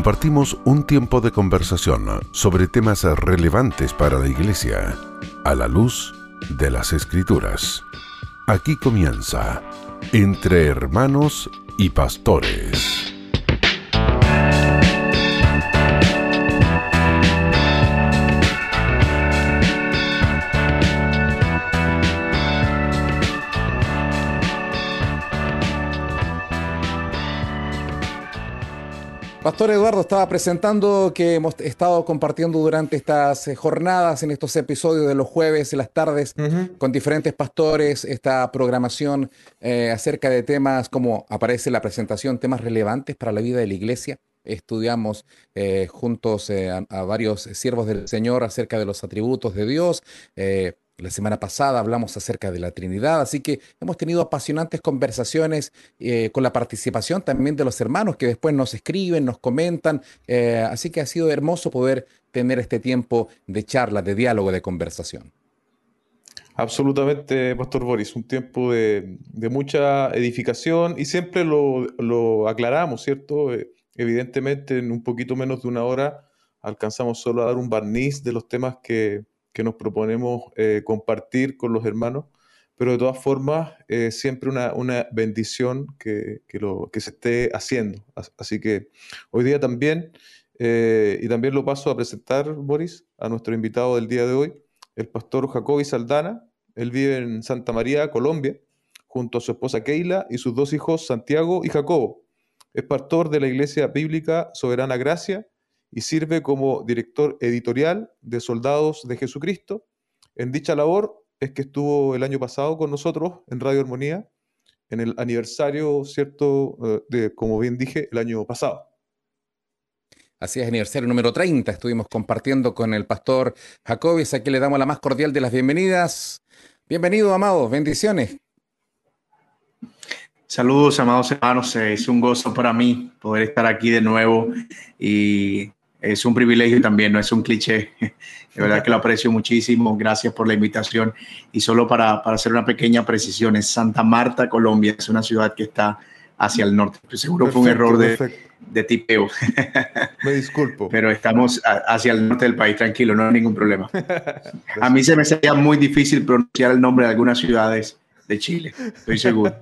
compartimos un tiempo de conversación sobre temas relevantes para la Iglesia a la luz de las Escrituras. Aquí comienza Entre Hermanos y Pastores. Pastor Eduardo estaba presentando que hemos estado compartiendo durante estas eh, jornadas, en estos episodios de los jueves y las tardes, con diferentes pastores, esta programación eh, acerca de temas como aparece la presentación, temas relevantes para la vida de la iglesia. Estudiamos eh, juntos a, a, varios siervos del Señor acerca de los atributos de Dios la semana pasada hablamos acerca de la Trinidad, así que hemos tenido apasionantes conversaciones eh, con la participación también de los hermanos que después nos escriben, nos comentan, eh, así que ha sido hermoso poder tener este tiempo de charla, de diálogo, de conversación. Absolutamente, Pastor Boris, un tiempo de, mucha edificación y siempre lo, lo aclaramos, ¿cierto? Eh, evidentemente en un poquito menos de una hora alcanzamos solo a dar un barniz de los temas que, que nos proponemos eh, compartir con los hermanos, pero de todas formas, eh, siempre una, una bendición que, que, lo, que se esté haciendo. Así que hoy día también, eh, y también lo paso a presentar, Boris, a nuestro invitado del día de hoy, el pastor Jacobi Saldana. Él vive en Santa María, Colombia, junto a su esposa Keila y sus dos hijos, Santiago y Jacobo. Es pastor de la Iglesia Bíblica Soberana Gracia y sirve como director editorial de Soldados de Jesucristo. En dicha labor es que estuvo el año pasado con nosotros en Radio Armonía, en el aniversario, ¿cierto?, eh, de, como bien dije, el año pasado. Así es, aniversario número 30. Estuvimos compartiendo con el pastor Jacobis. Aquí le damos la más cordial de las bienvenidas. Bienvenido, amados. Bendiciones. Saludos, amados hermanos. Es un gozo para mí poder estar aquí de nuevo y es un privilegio también, no es un cliché. De verdad que lo aprecio muchísimo. Gracias por la invitación. Y solo para, hacer una pequeña precisión, es Santa Marta, Colombia. Es una ciudad que está hacia el norte. seguro fue un error de, de, tipeo. Me disculpo. Pero estamos hacia el norte del país, tranquilo, no hay ningún problema. A mí se me sería muy difícil pronunciar el nombre de algunas ciudades de Chile, estoy seguro.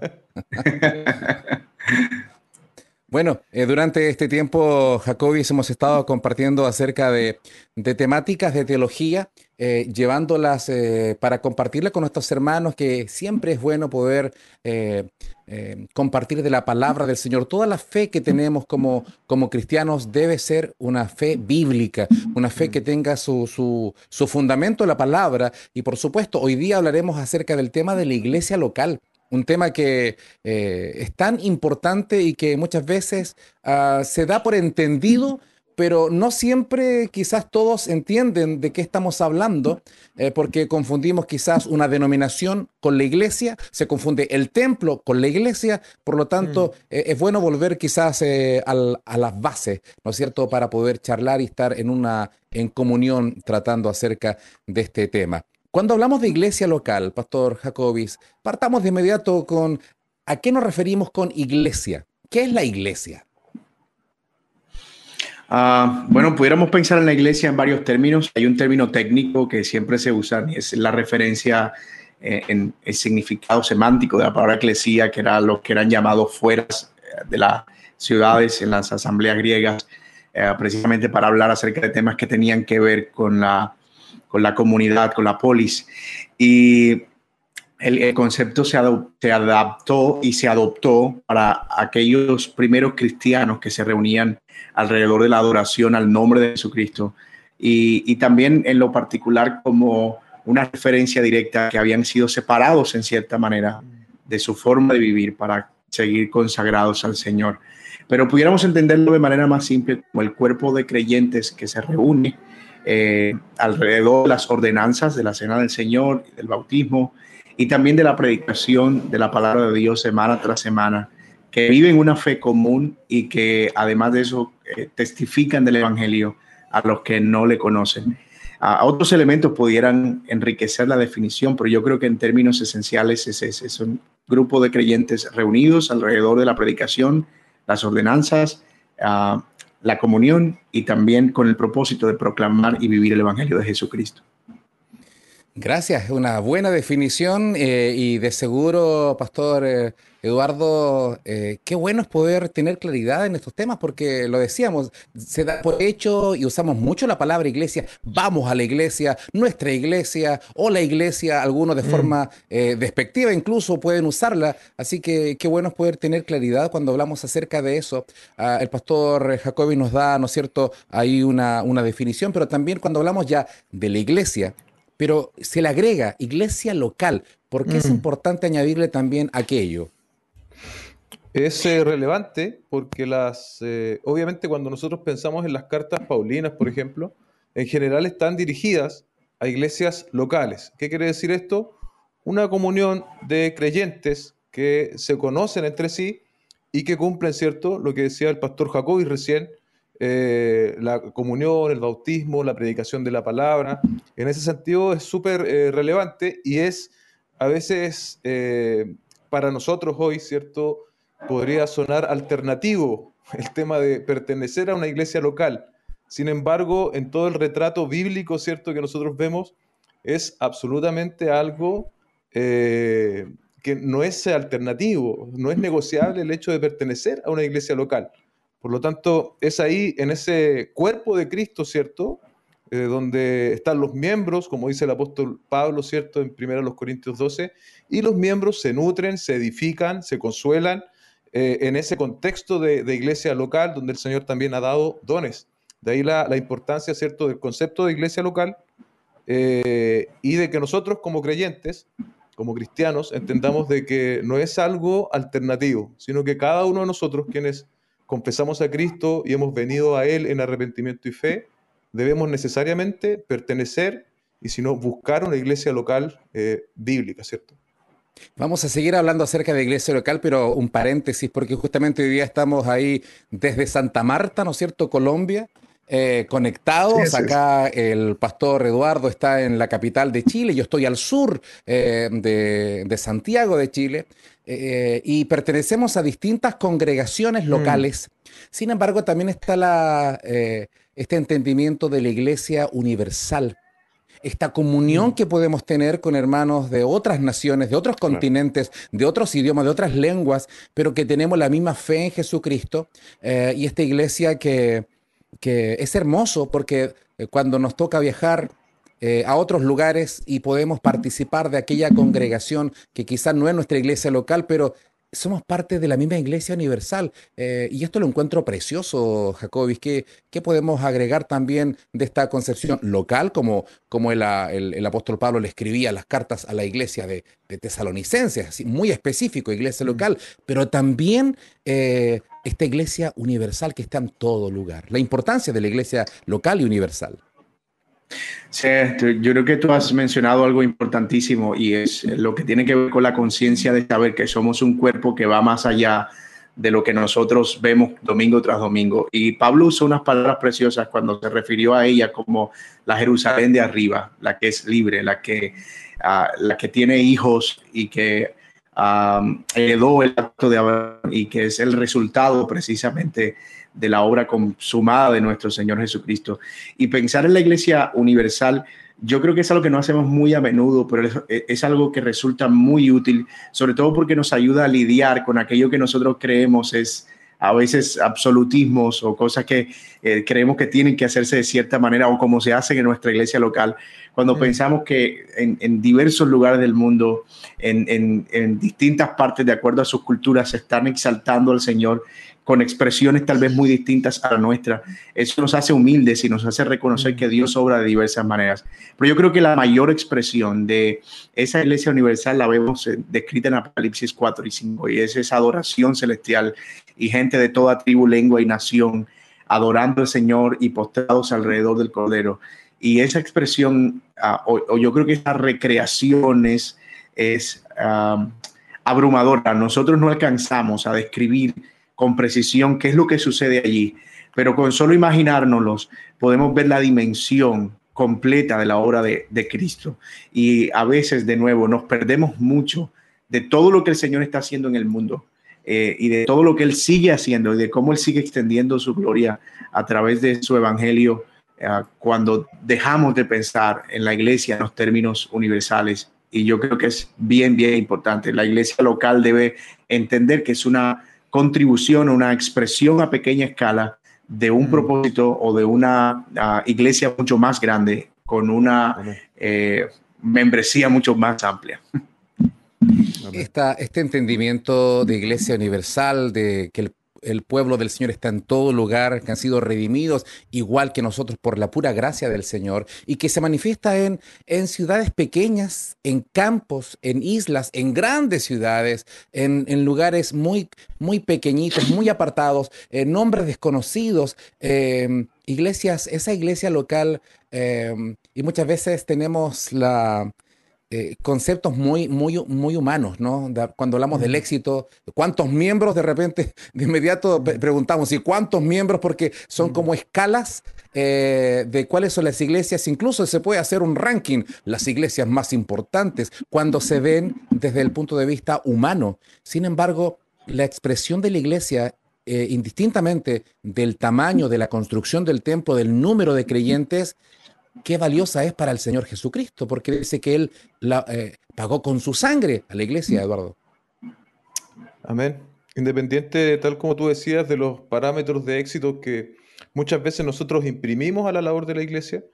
Bueno, eh, durante este tiempo, Jacobis, hemos estado compartiendo acerca de, temáticas de teología, eh, llevándolas eh, para compartirlas con nuestros hermanos, que siempre es bueno poder compartir de la palabra del Señor. Toda la fe que tenemos como, como cristianos debe ser una fe bíblica, una fe que tenga su, su, su fundamento en la palabra. Y por supuesto, hoy día hablaremos acerca del tema de la iglesia local un tema que eh, es tan importante y que muchas veces uh, se da por entendido, pero no siempre quizás todos entienden de qué estamos hablando, eh, porque confundimos quizás una denominación con la iglesia, se confunde el templo con la iglesia, por lo tanto mm. eh, es bueno volver quizás al, a las bases, ¿no es cierto?, para poder charlar y estar en una en comunión tratando acerca de este tema. Cuando hablamos de iglesia local, Pastor Jacobis, partamos de inmediato con a qué nos referimos con iglesia. ¿Qué es la iglesia? Uh, bueno, pudiéramos pensar en la iglesia en varios términos. Hay un término técnico que siempre se usa, y es la referencia eh, en el significado semántico de la palabra eclesía, que era los que eran llamados fueras eh, de las ciudades en las asambleas griegas, eh, precisamente para hablar acerca de temas que tenían que ver con la con la comunidad, con la polis. Y el, concepto se, adaptó y se adoptó para aquellos primeros cristianos que se reunían alrededor de la adoración al nombre de Jesucristo y también en lo particular como una referencia directa que habían sido separados en cierta manera de su forma de vivir para seguir consagrados al Señor. Pero pudiéramos entenderlo de manera más simple como el cuerpo de creyentes que se reúne eh, alrededor de las ordenanzas de la Cena del Señor, del bautismo y también de la predicación de la palabra de Dios semana tras semana, que viven una fe común y que además de eso eh, testifican del Evangelio a los que no le conocen. A otros elementos pudieran enriquecer la definición, pero yo creo que en términos esenciales es un grupo de creyentes reunidos alrededor de la predicación, las ordenanzas, uh, la comunión y también con el propósito de proclamar y vivir el Evangelio de Jesucristo. Gracias, una buena definición eh, y de seguro, Pastor eh, Eduardo, eh, qué bueno es poder tener claridad en estos temas porque lo decíamos, se da por hecho y usamos mucho la palabra iglesia, vamos a la iglesia, nuestra iglesia o la iglesia, algunos de mm. forma despectiva incluso pueden usarla, así que qué bueno es poder tener claridad cuando hablamos acerca de eso. Ah, el Pastor Jacobi nos da, ¿no es cierto?, ahí una, una definición, pero también cuando hablamos ya de la iglesia, pero se le agrega iglesia local. ¿Por qué es importante añadirle también aquello? Es eh, relevante porque las, eh, obviamente cuando nosotros pensamos en las cartas paulinas, por ejemplo, en general están dirigidas a iglesias locales. ¿Qué quiere decir esto? Una comunión de creyentes que se conocen entre sí y que cumplen, ¿cierto? Lo que decía el pastor Jacobi recién, eh, la comunión, el bautismo, la predicación de la palabra. En ese sentido es súper eh, relevante y es a veces eh, para nosotros hoy, ¿cierto? Podría sonar alternativo el tema de pertenecer a una iglesia local. Sin embargo, en todo el retrato bíblico, ¿cierto? Que nosotros vemos, es absolutamente algo que no es alternativo, no es negociable el hecho de pertenecer a una iglesia local. Por lo tanto, es ahí, en ese cuerpo de Cristo, ¿cierto? Eh, donde están los miembros, como dice el apóstol Pablo, ¿cierto? En 1 Corintios 12, y los miembros se nutren, se edifican, se consuelan eh, en ese contexto de, iglesia local, donde el Señor también ha dado dones. De ahí la, importancia, ¿cierto?, del concepto de iglesia local eh, y de que nosotros como creyentes, como cristianos, entendamos de que no es algo alternativo, sino que cada uno de nosotros, quienes confesamos a Cristo y hemos venido a Él en arrepentimiento y fe, debemos necesariamente pertenecer y si no, buscar una iglesia local eh, bíblica, ¿cierto? Vamos a seguir hablando acerca de iglesia local, pero un paréntesis, porque justamente hoy día estamos ahí desde Santa Marta, ¿no es cierto?, Colombia, eh, conectados. Acá el pastor Eduardo está en la capital de Chile, yo estoy al sur eh, de, Santiago de Chile eh, y pertenecemos a distintas congregaciones mm. locales. Sin embargo, también está la, este entendimiento de la iglesia universal. Esta comunión mm. que podemos tener con hermanos de otras naciones, de otros continentes, de otros idiomas, de otras lenguas, pero que tenemos la misma fe en Jesucristo. y esta iglesia que, que es hermoso porque eh, cuando nos toca viajar eh, a otros lugares y podemos participar de aquella congregación que quizás no es nuestra iglesia local, pero somos parte de la misma iglesia universal. Eh, y esto lo encuentro precioso, Jacobis. ¿Qué, ¿Qué, podemos agregar también de esta concepción local, como, como el, apóstol Pablo le escribía las cartas a la iglesia de, de tesalonicenses, muy específico, iglesia local, pero también eh, esta iglesia universal que está en todo lugar? La importancia de la iglesia local y universal. Sí, yo creo que tú has mencionado algo importantísimo y es lo que tiene que ver con la conciencia de saber que somos un cuerpo que va más allá de lo que nosotros vemos domingo tras domingo. Y Pablo usó unas palabras preciosas cuando se refirió a ella como la Jerusalén de arriba, la que es libre, la que, ah, la que tiene hijos y que um, el acto de Abraham y que es el resultado precisamente de la obra consumada de nuestro Señor Jesucristo. Y pensar en la Iglesia Universal, yo creo que es algo que no hacemos muy a menudo, pero es, algo que resulta muy útil, sobre todo porque nos ayuda a lidiar con aquello que nosotros creemos es a veces absolutismos o cosas que eh, creemos que tienen que hacerse de cierta manera o como se hacen en nuestra iglesia local, cuando pensamos que en, diversos lugares del mundo, en, en, distintas partes, de acuerdo a sus culturas, se están exaltando al Señor con expresiones tal vez muy distintas a la nuestra. Eso nos hace humildes y nos hace reconocer que Dios obra de diversas maneras. Pero yo creo que la mayor expresión de esa iglesia universal la vemos eh, descrita en Apocalipsis 4 y 5 y es esa adoración celestial y gente de toda tribu, lengua y nación adorando al Señor y postrados alrededor del Cordero. Y esa expresión, ah, o, yo creo que esa recreación es, ah, abrumadora. Nosotros no alcanzamos a describir con precisión qué es lo que sucede allí, pero con solo imaginárnoslos podemos ver la dimensión completa de la obra de, Cristo. Y a veces, de nuevo, nos perdemos mucho de todo lo que el Señor está haciendo en el mundo. eh, y de todo lo que Él sigue haciendo y de cómo Él sigue extendiendo su gloria a través de su evangelio eh, cuando dejamos de pensar en la iglesia en los términos universales. Y yo creo que es bien, bien importante. La iglesia local debe entender que es una contribución, una expresión a pequeña escala de un mm. propósito o de una ah, iglesia mucho más grande con una eh, membresía mucho más amplia. este entendimiento de iglesia universal, de que el el pueblo del Señor está en todo lugar, que han sido redimidos, igual que nosotros por la pura gracia del Señor, y que se manifiesta en, en ciudades pequeñas, en campos, en islas, en grandes ciudades, en, lugares muy, muy pequeñitos, muy apartados, en nombres desconocidos. Em, iglesias, esa iglesia local, em, y muchas veces tenemos la, eh, conceptos muy, muy, muy humanos, ¿no? cuando hablamos del éxito, ¿cuántos miembros de repente, de inmediato preguntamos, ¿y cuántos miembros? Porque son como escalas eh, de cuáles son las iglesias, incluso se puede hacer un ranking, las iglesias más importantes, cuando se ven desde el punto de vista humano. Sin embargo, la expresión de la iglesia eh, indistintamente del tamaño de la construcción del templo, del número de creyentes, qué valiosa es para el Señor Jesucristo, porque dice que Él la, eh, pagó con su sangre a la iglesia, Eduardo. Amén. Independiente, tal como tú decías, de los parámetros de éxito que muchas veces nosotros imprimimos a la labor de la iglesia,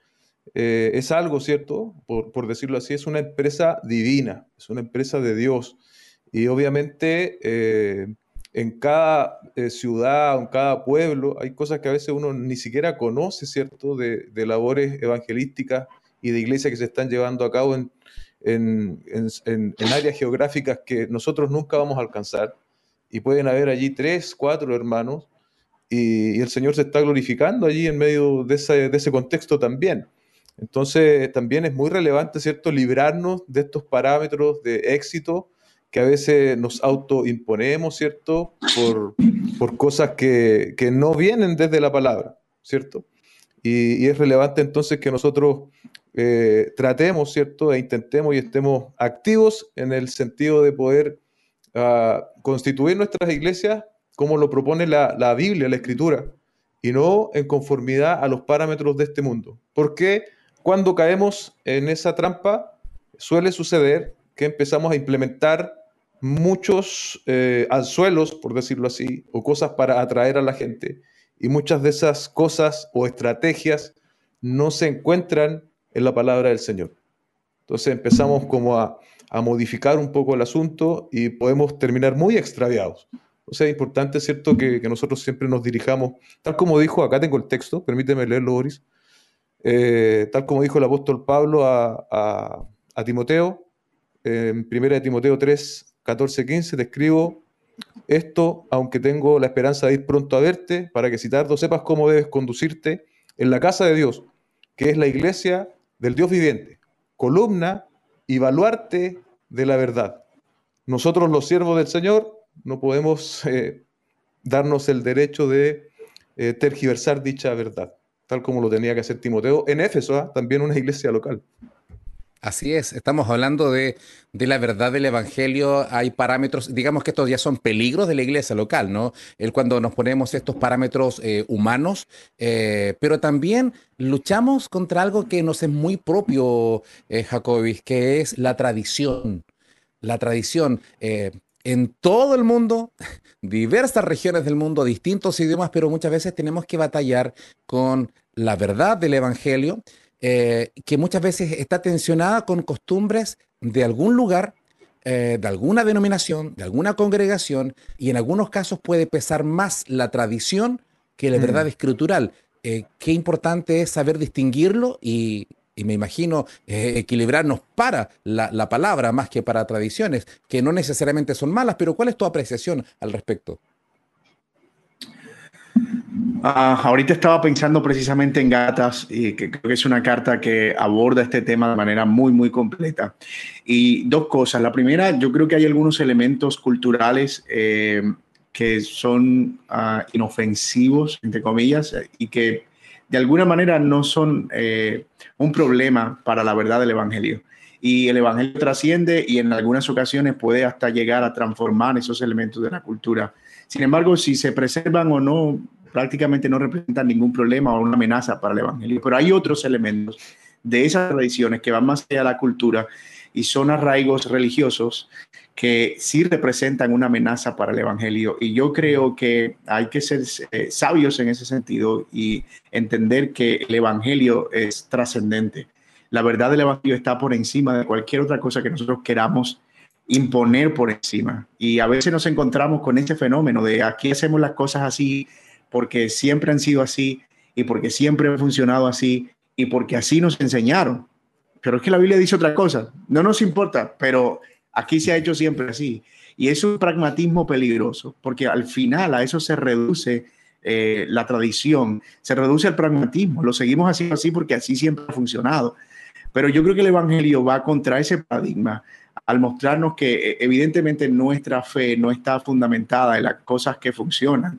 eh, es algo, ¿cierto? Por, por, decirlo así, es una empresa divina, es una empresa de Dios. Y obviamente eh, en cada eh, ciudad, en cada pueblo, hay cosas que a veces uno ni siquiera conoce, ¿cierto?, de, labores evangelísticas y de iglesias que se están llevando a cabo en, áreas geográficas que nosotros nunca vamos a alcanzar. Y pueden haber allí tres, cuatro hermanos, y, el Señor se está glorificando allí en medio de ese, de ese contexto también. Entonces, también es muy relevante, ¿cierto?, librarnos de estos parámetros de éxito que a veces nos autoimponemos, ¿cierto? Por, por cosas que, que, no vienen desde la palabra, ¿cierto? Y, es relevante entonces que nosotros eh, tratemos, ¿cierto? E intentemos y estemos activos en el sentido de poder uh, constituir nuestras iglesias como lo propone la, la Biblia, la Escritura, y no en conformidad a los parámetros de este mundo. Porque cuando caemos en esa trampa, suele suceder que empezamos a implementar muchos eh, anzuelos, por decirlo así, o cosas para atraer a la gente. Y muchas de esas cosas o estrategias no se encuentran en la palabra del Señor. Entonces empezamos como a, modificar un poco el asunto y podemos terminar muy extraviados. O sea, es importante, ¿cierto?, que, nosotros siempre nos dirijamos, tal como dijo, acá tengo el texto, permíteme leerlo, Boris, eh, tal como dijo el apóstol Pablo a, a Timoteo, en 1 Timoteo 3, 14:15 te escribo esto, aunque tengo la esperanza de ir pronto a verte, para que si tardo sepas cómo debes conducirte en la casa de Dios, que es la iglesia del Dios viviente, columna y baluarte de la verdad. Nosotros los siervos del Señor no podemos eh, darnos el derecho de eh, tergiversar dicha verdad, tal como lo tenía que hacer Timoteo en Éfeso, ¿ah? también una iglesia local. Así es, estamos hablando de, la verdad del Evangelio, hay parámetros, digamos que estos ya son peligros de la iglesia local, ¿no? El cuando nos ponemos estos parámetros eh, humanos, eh, pero también luchamos contra algo que nos es muy propio, eh, Jacobis, que es la tradición. La tradición. en todo el mundo, diversas regiones del mundo, distintos idiomas, pero muchas veces tenemos que batallar con la verdad del Evangelio eh, que muchas veces está tensionada con costumbres de algún lugar, eh, de alguna denominación, de alguna congregación, y en algunos casos puede pesar más la tradición que la mm. verdad escritural. Eh, qué importante es saber distinguirlo y, me imagino equilibrarnos para la, la, palabra más que para tradiciones, que no necesariamente son malas, pero ¿cuál es tu apreciación al respecto? Ah, ahorita estaba pensando precisamente en Gatas y que creo que es una carta que aborda este tema de manera muy, muy completa. Y dos cosas. La primera, yo creo que hay algunos elementos culturales eh, que son ah, inofensivos, entre comillas, y que de alguna manera no son eh, un problema para la verdad del Evangelio. y el Evangelio trasciende y en algunas ocasiones puede hasta llegar a transformar esos elementos de la cultura. Sin embargo, si se preservan o no, prácticamente no representan ningún problema o una amenaza para el Evangelio. Pero hay otros elementos de esas tradiciones que van más allá de la cultura y son arraigos religiosos que sí representan una amenaza para el Evangelio. Y yo creo que hay que ser eh, sabios en ese sentido y entender que el Evangelio es trascendente. La verdad del Evangelio está por encima de cualquier otra cosa que nosotros queramos imponer por encima. Y a veces nos encontramos con este fenómeno de aquí hacemos las cosas así porque siempre han sido así y porque siempre han funcionado así y porque así nos enseñaron. Pero es que la Biblia dice otra cosa. No nos importa, pero aquí se ha hecho siempre así. Y es un pragmatismo peligroso, porque al final a eso se reduce eh, la tradición, se reduce el pragmatismo. Lo seguimos haciendo así porque así siempre ha funcionado. Pero yo creo que el Evangelio va contra ese paradigma al mostrarnos que eh, evidentemente nuestra fe no está fundamentada en las cosas que funcionan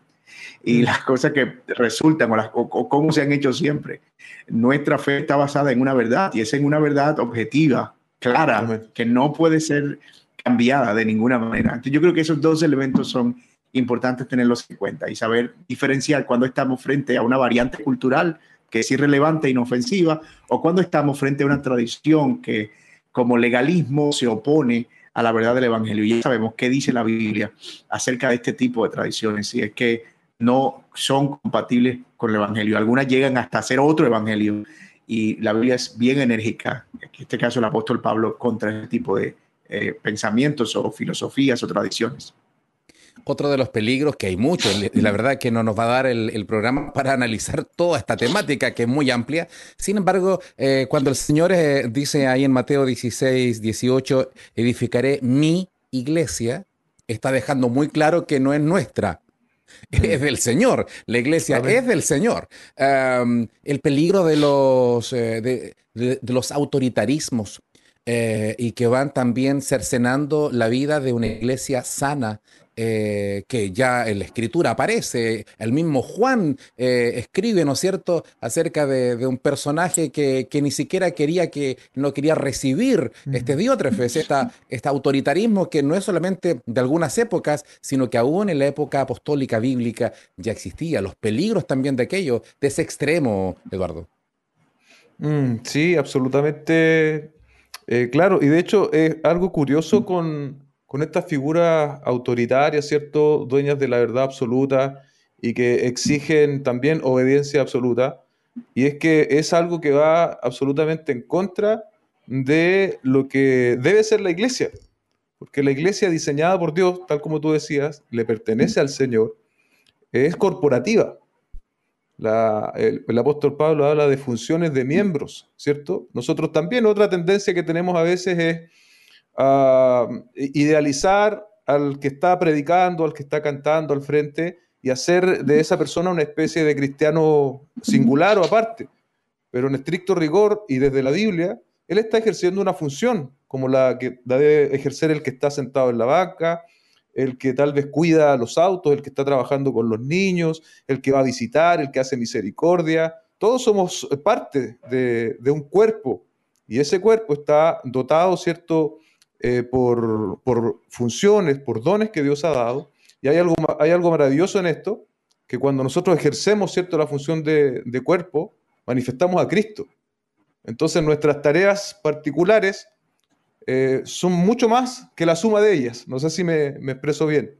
y mm. las cosas que resultan o, las, cómo se han hecho siempre. Nuestra fe está basada en una verdad y es en una verdad objetiva, clara, que no puede ser cambiada de ninguna manera. Entonces, yo creo que esos dos elementos son importantes tenerlos en cuenta y saber diferenciar cuando estamos frente a una variante cultural que es irrelevante e inofensiva o cuando estamos frente a una tradición que como legalismo se opone a la verdad del Evangelio. Y ya sabemos qué dice la Biblia acerca de este tipo de tradiciones, y es que no son compatibles con el Evangelio. Algunas llegan hasta ser otro Evangelio, y la Biblia es bien enérgica, en este caso el apóstol Pablo, contra este tipo de eh, pensamientos o filosofías o tradiciones otro de los peligros, que hay muchos, y la verdad que no nos va a dar el, programa para analizar toda esta temática que es muy amplia. Sin embargo, eh, cuando el Señor eh, dice ahí en Mateo 16, 18, edificaré mi iglesia, está dejando muy claro que no es nuestra, es del Señor. La iglesia es del Señor. el peligro de los, eh, de, los autoritarismos y que van también cercenando la vida de una iglesia sana, eh, que ya en la escritura aparece, el mismo Juan eh, escribe, ¿no es cierto?, acerca de, un personaje que, ni siquiera quería que, no quería recibir este diótrefes, esta, este autoritarismo que no es solamente de algunas épocas, sino que aún en la época apostólica bíblica ya existía, los peligros también de aquello, de ese extremo, Eduardo. Mm, sí, absolutamente eh, claro, y de hecho es algo curioso con con estas figuras autoritarias, ¿cierto? Dueñas de la verdad absoluta y que exigen también obediencia absoluta. Y es que es algo que va absolutamente en contra de lo que debe ser la iglesia. Porque la iglesia diseñada por Dios, tal como tú decías, le pertenece al Señor, es corporativa. El, apóstol Pablo habla de funciones de miembros, ¿cierto? Nosotros también otra tendencia que tenemos a veces es a idealizar al que está predicando, al que está cantando al frente y hacer de esa persona una especie de cristiano singular o aparte. Pero en estricto rigor y desde la Biblia, él está ejerciendo una función como la que debe ejercer el que está sentado en la vaca, el que tal vez cuida los autos, el que está trabajando con los niños, el que va a visitar, el que hace misericordia. Todos somos parte de, de un cuerpo y ese cuerpo está dotado, ¿cierto?, eh, por, funciones, por dones que Dios ha dado. Y hay algo, hay algo maravilloso en esto, que cuando nosotros ejercemos ¿cierto? la función de, cuerpo, manifestamos a Cristo. Entonces nuestras tareas particulares eh, son mucho más que la suma de ellas. No sé si me, expreso bien.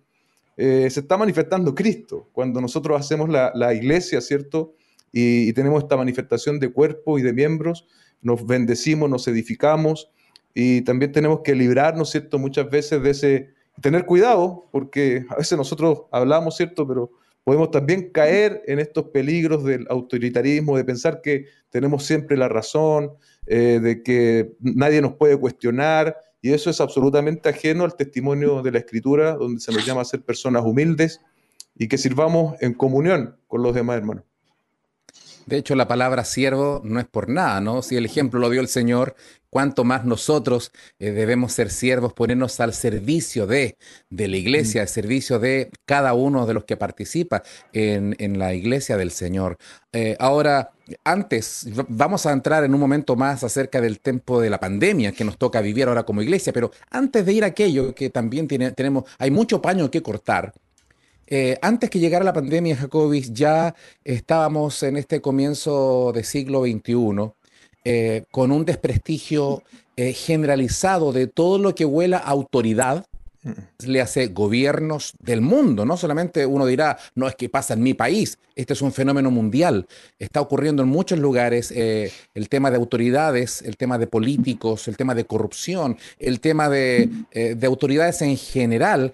Eh, se está manifestando Cristo cuando nosotros hacemos la, iglesia, ¿cierto? y, tenemos esta manifestación de cuerpo y de miembros, nos bendecimos, nos edificamos, y también tenemos que librarnos, ¿cierto? Muchas veces de ese, tener cuidado, porque a veces nosotros hablamos, ¿cierto? Pero podemos también caer en estos peligros del autoritarismo, de pensar que tenemos siempre la razón, eh, de que nadie nos puede cuestionar, y eso es absolutamente ajeno al testimonio de la Escritura, donde se nos llama a ser personas humildes y que sirvamos en comunión con los demás hermanos. De hecho, la palabra siervo no es por nada, ¿no? Si el ejemplo lo dio el Señor, cuánto más nosotros eh, debemos ser siervos, ponernos al servicio de, de la iglesia, al servicio de cada uno de los que participa en, la iglesia del Señor. Eh, ahora, antes, vamos a entrar en un momento más acerca del tiempo de la pandemia que nos toca vivir ahora como iglesia, pero antes de ir a aquello que también tiene, tenemos, hay mucho paño que cortar. Eh, antes que llegara la pandemia, Jacobis, ya estábamos en este comienzo del siglo XXI eh, con un desprestigio eh, generalizado de todo lo que huela a autoridad, mm. le hace gobiernos del mundo, no solamente uno dirá, no es que pasa en mi país, este es un fenómeno mundial, está ocurriendo en muchos lugares el tema de autoridades, el tema de políticos, el tema de corrupción, el tema de, de autoridades en general,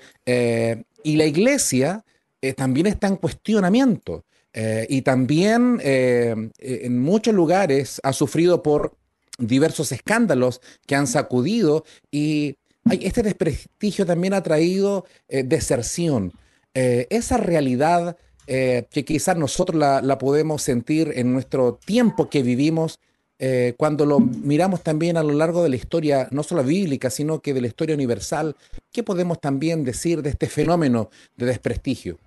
y la iglesia eh, también está en cuestionamiento eh, y también eh, en muchos lugares ha sufrido por diversos escándalos que han sacudido y este desprestigio también ha traído deserción. esa realidad que quizás nosotros la, la, podemos sentir en nuestro tiempo que vivimos, eh, cuando lo miramos también a lo largo de la historia, no solo bíblica, sino que de la historia universal, ¿qué podemos también decir de este fenómeno de desprestigio?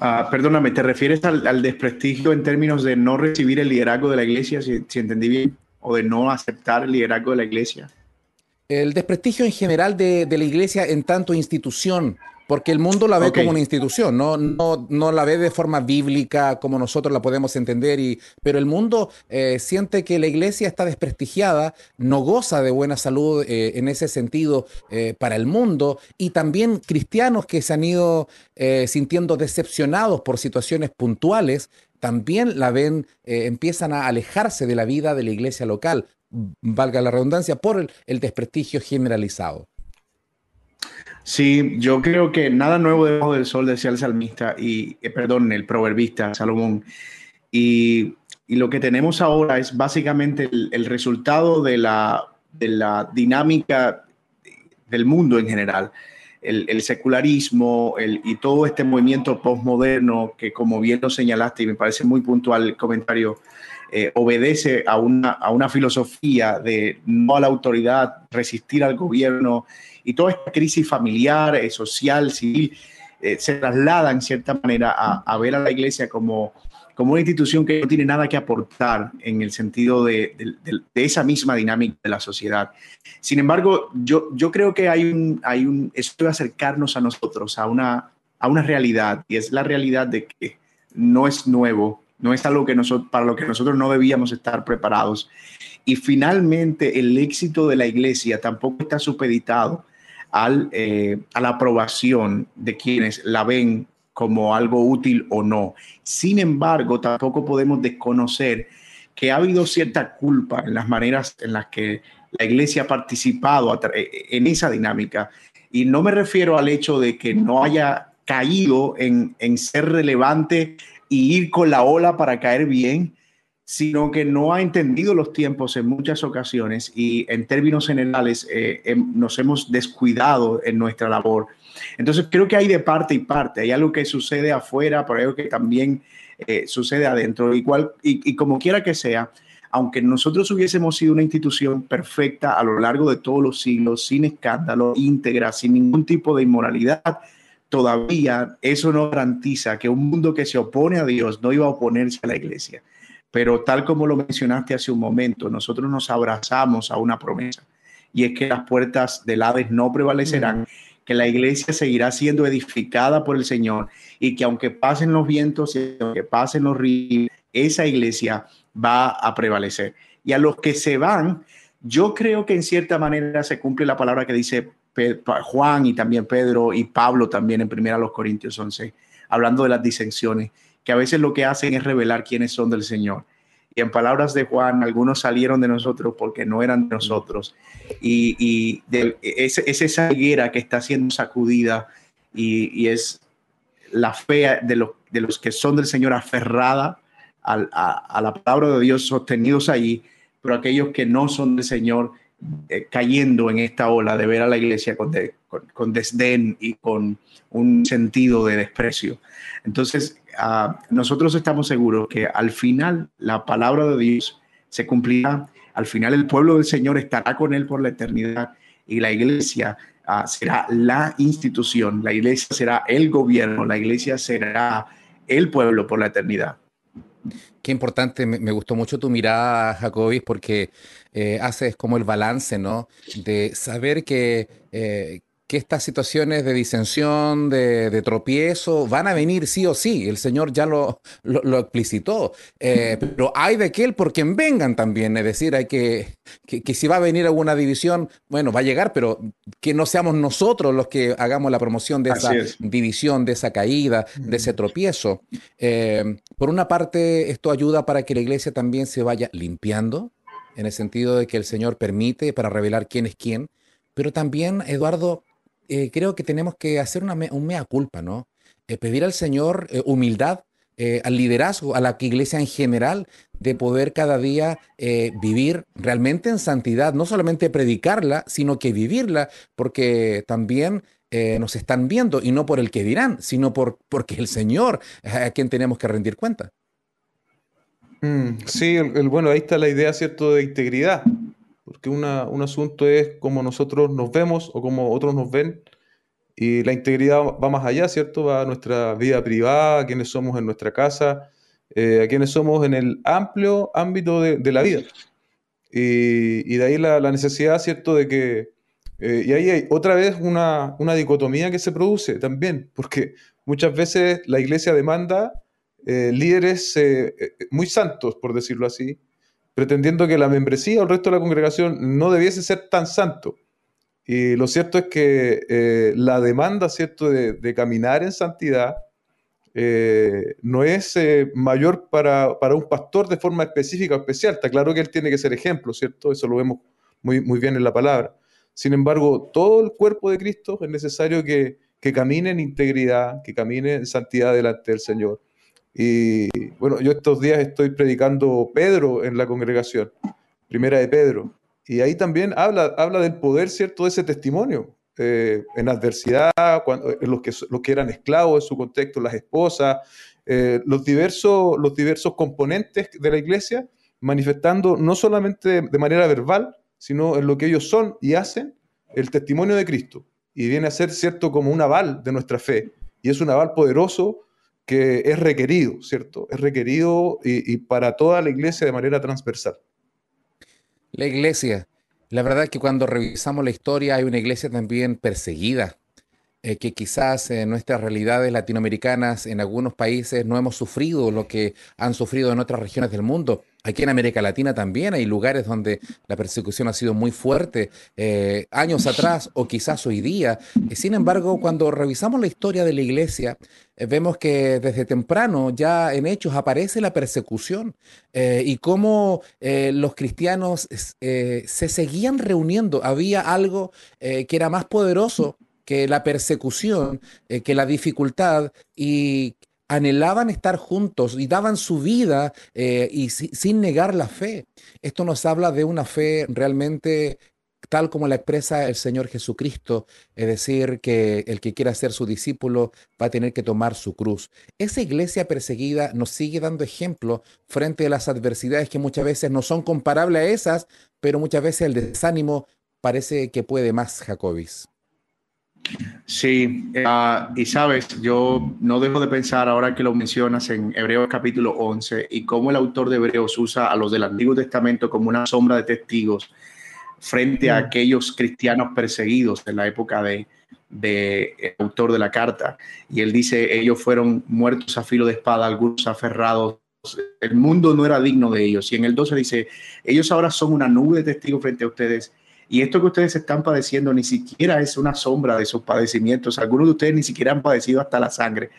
Ah, perdóname, ¿te refieres al, desprestigio en términos de no recibir el liderazgo de la iglesia, si, entendí bien, o de no aceptar el liderazgo de la iglesia? El desprestigio en general de, de la iglesia en tanto institución, porque el mundo la ve como una institución, ¿no? No, no la ve de forma bíblica como nosotros la podemos entender, y, pero el mundo eh, siente que la iglesia está desprestigiada, no goza de buena salud eh, en ese sentido eh, para el mundo, y también cristianos que se han ido sintiendo decepcionados por situaciones puntuales, también la ven, empiezan a alejarse de la vida de la iglesia local, valga la redundancia, por el desprestigio generalizado. Sí, yo creo que nada nuevo debajo del sol, decía el salmista, y eh, perdón, el proverbista Salomón. Y, lo que tenemos ahora es básicamente el, resultado de la, de la, dinámica del mundo en general. El, secularismo y todo este movimiento postmoderno que, como bien lo señalaste, y me parece muy puntual el comentario, eh, obedece a una, a una filosofía de no a la autoridad, resistir al gobierno y toda esta crisis familiar, eh, social, civil, eh, se traslada en cierta manera a, ver a la iglesia como, como una institución que no tiene nada que aportar en el sentido de, esa misma dinámica de la sociedad. Sin embargo, yo, yo creo que hay un, hay un, esto de acercarnos a nosotros, a una, a una realidad, y es la realidad de que no es nuevo, no es algo que nosotros, para lo que nosotros no debíamos estar preparados. Y finalmente el éxito de la iglesia tampoco está supeditado eh, a la aprobación de quienes la ven como algo útil o no. Sin embargo, tampoco podemos desconocer que ha habido cierta culpa en las maneras en las que la iglesia ha participado eh, en esa dinámica. Y no me refiero al hecho de que no haya caído en, en ser relevante y ir con la ola para caer bien, sino que no ha entendido los tiempos en muchas ocasiones y en términos generales eh, nos hemos descuidado en nuestra labor. Entonces creo que hay de parte y parte, hay algo que sucede afuera, pero hay algo que también eh, sucede adentro, igual y, y como quiera que sea, aunque nosotros hubiésemos sido una institución perfecta a lo largo de todos los siglos, sin escándalo, íntegra, sin ningún tipo de inmoralidad, todavía eso no garantiza que un mundo que se opone a Dios no iba a oponerse a la iglesia. Pero tal como lo mencionaste hace un momento, nosotros nos abrazamos a una promesa y es que las puertas del Hades no prevalecerán, que la iglesia seguirá siendo edificada por el Señor y que aunque pasen los vientos y aunque pasen los ríos, esa iglesia va a prevalecer. Y a los que se van, yo creo que en cierta manera se cumple la palabra que dice Juan y también Pedro y Pablo también en primera los Corintios 11, hablando de las disensiones que a veces lo que hacen es revelar quiénes son del Señor. Y en palabras de Juan, algunos salieron de nosotros porque no eran de nosotros. Y, es, esa higuera que está siendo sacudida y, es la fe de los, de los que son del Señor aferrada a, la palabra de Dios sostenidos ahí, pero aquellos que no son del Señor eh, cayendo en esta ola de ver a la iglesia con, con, desdén y con un sentido de desprecio. Entonces, ah, nosotros estamos seguros que al final la palabra de Dios se cumplirá, al final el pueblo del Señor estará con él por la eternidad y la iglesia ah, será la institución, la iglesia será el gobierno, la iglesia será el pueblo por la eternidad. Qué importante, me, gustó mucho tu mirada, Jacobis, porque eh, haces como el balance, ¿no? De saber que, eh, que estas situaciones de disensión, de, tropiezo, van a venir sí o sí. El Señor ya lo, lo, explicitó. Eh, pero hay de aquel por quien vengan también. Es decir, hay que, que, si va a venir alguna división, bueno, va a llegar, pero que no seamos nosotros los que hagamos la promoción de esa división, de esa caída, de ese tropiezo. Eh, por una parte, esto ayuda para que la iglesia también se vaya limpiando, en el sentido de que el Señor permite para revelar quién es quién. Pero también, Eduardo, eh, creo que tenemos que hacer una un mea culpa, ¿no? Eh, pedir al Señor eh, humildad, al liderazgo, a la iglesia en general, de poder cada día vivir realmente en santidad, no solamente predicarla, sino que vivirla, porque también nos están viendo, y no por el que dirán, sino por, porque el Señor a quien tenemos que rendir cuenta. Mm, sí, bueno, ahí está la idea, ¿cierto?, de integridad porque un asunto es cómo nosotros nos vemos o cómo otros nos ven, y la integridad va más allá, ¿cierto? Va a nuestra vida privada, a quienes somos en nuestra casa, eh, a quienes somos en el amplio ámbito de, la vida. Y, de ahí la, necesidad, ¿cierto?, de que... Eh, y ahí hay otra vez una, dicotomía que se produce también, porque muchas veces la iglesia demanda eh, líderes muy santos, por decirlo así, pretendiendo que la membresía o el resto de la congregación no debiese ser tan santo. Y lo cierto es que eh, la demanda ¿cierto? De, caminar en santidad eh, no es eh, mayor para, un pastor de forma específica o especial. Está claro que él tiene que ser ejemplo, ¿cierto? Eso lo vemos muy, muy bien en la palabra. Sin embargo, todo el cuerpo de Cristo es necesario que, que camine en integridad, que camine en santidad delante del Señor. Y bueno, yo estos días estoy predicando Pedro en la congregación, primera de Pedro, y ahí también habla, habla del poder, ¿cierto?, de ese testimonio. Eh, en adversidad, cuando, los, que, los que eran esclavos en su contexto, las esposas, eh, los, diversos, los diversos componentes de la iglesia, manifestando no solamente de manera verbal, sino en lo que ellos son y hacen, el testimonio de Cristo. Y viene a ser, ¿cierto?, como un aval de nuestra fe. Y es un aval poderoso que es requerido, ¿cierto? Es requerido y, para toda la iglesia de manera transversal. La iglesia, la verdad que cuando revisamos la historia hay una iglesia también perseguida, eh, que quizás en nuestras realidades latinoamericanas, en algunos países, no hemos sufrido lo que han sufrido en otras regiones del mundo. Aquí en América Latina también hay lugares donde la persecución ha sido muy fuerte eh, años atrás o quizás hoy día. Sin embargo, cuando revisamos la historia de la iglesia, eh, vemos que desde temprano ya en hechos aparece la persecución eh, y cómo los cristianos se seguían reuniendo. Había algo que era más poderoso que la persecución, que la dificultad y anhelaban estar juntos y daban su vida eh, y sin negar la fe. Esto nos habla de una fe realmente tal como la expresa el Señor Jesucristo, es decir, que el que quiera ser su discípulo va a tener que tomar su cruz. Esa iglesia perseguida nos sigue dando ejemplo frente a las adversidades que muchas veces no son comparables a esas, pero muchas veces el desánimo parece que puede más, Jacobis. Sí, ah, y sabes, yo no dejo de pensar ahora que lo mencionas en Hebreos capítulo 11 y cómo el autor de Hebreos usa a los del Antiguo Testamento como una sombra de testigos frente a mm. aquellos cristianos perseguidos en la época de, de autor de la carta. Y él dice, ellos fueron muertos a filo de espada, algunos aferrados el mundo no era digno de ellos. Y en el 12 dice, ellos ahora son una nube de testigos frente a ustedes y esto que ustedes están padeciendo ni siquiera es una sombra de sus padecimientos. Algunos de ustedes ni siquiera han padecido hasta la sangre.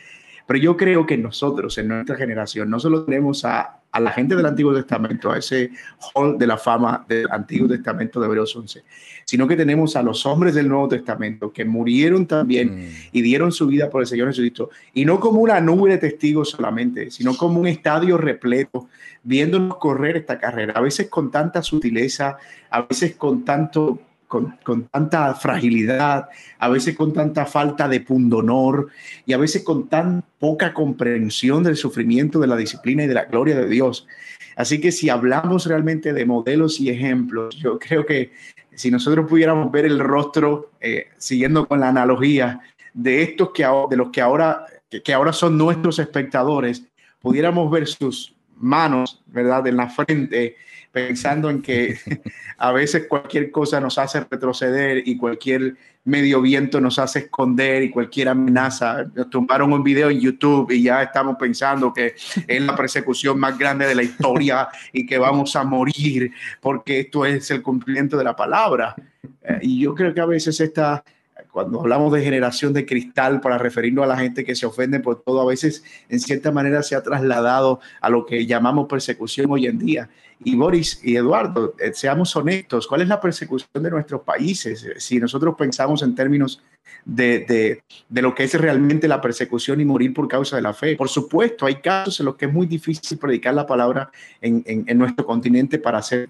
Pero yo creo que nosotros, en nuestra generación, no solo tenemos a, a la gente del Antiguo Testamento, a ese hall de la fama del Antiguo Testamento de Hebreos 11, sino que tenemos a los hombres del Nuevo Testamento que murieron también mm. y dieron su vida por el Señor Jesucristo. Y no como una nube de testigos solamente, sino como un estadio repleto, viéndonos correr esta carrera, a veces con tanta sutileza, a veces con tanto con, con, tanta fragilidad, a veces con tanta falta de pundonor y a veces con tan poca comprensión del sufrimiento, de la disciplina y de la gloria de Dios. Así que si hablamos realmente de modelos y ejemplos, yo creo que si nosotros pudiéramos ver el rostro, eh, siguiendo con la analogía, de estos que, de los que ahora, que ahora son nuestros espectadores, pudiéramos ver sus manos, ¿verdad?, en la frente, pensando en que a veces cualquier cosa nos hace retroceder y cualquier medio viento nos hace esconder y cualquier amenaza. Nos tumbaron un video en YouTube y ya estamos pensando que es la persecución más grande de la historia y que vamos a morir porque esto es el cumplimiento de la palabra. Eh, y yo creo que a veces esta, cuando hablamos de generación de cristal para referirnos a la gente que se ofende por todo, a veces en cierta manera se ha trasladado a lo que llamamos persecución hoy en día. Y Boris y Eduardo, eh, seamos honestos, ¿cuál es la persecución de nuestros países? Si nosotros pensamos en términos de, de, lo que es realmente la persecución y morir por causa de la fe. Por supuesto, hay casos en los que es muy difícil predicar la palabra en, en, en nuestro continente para hacer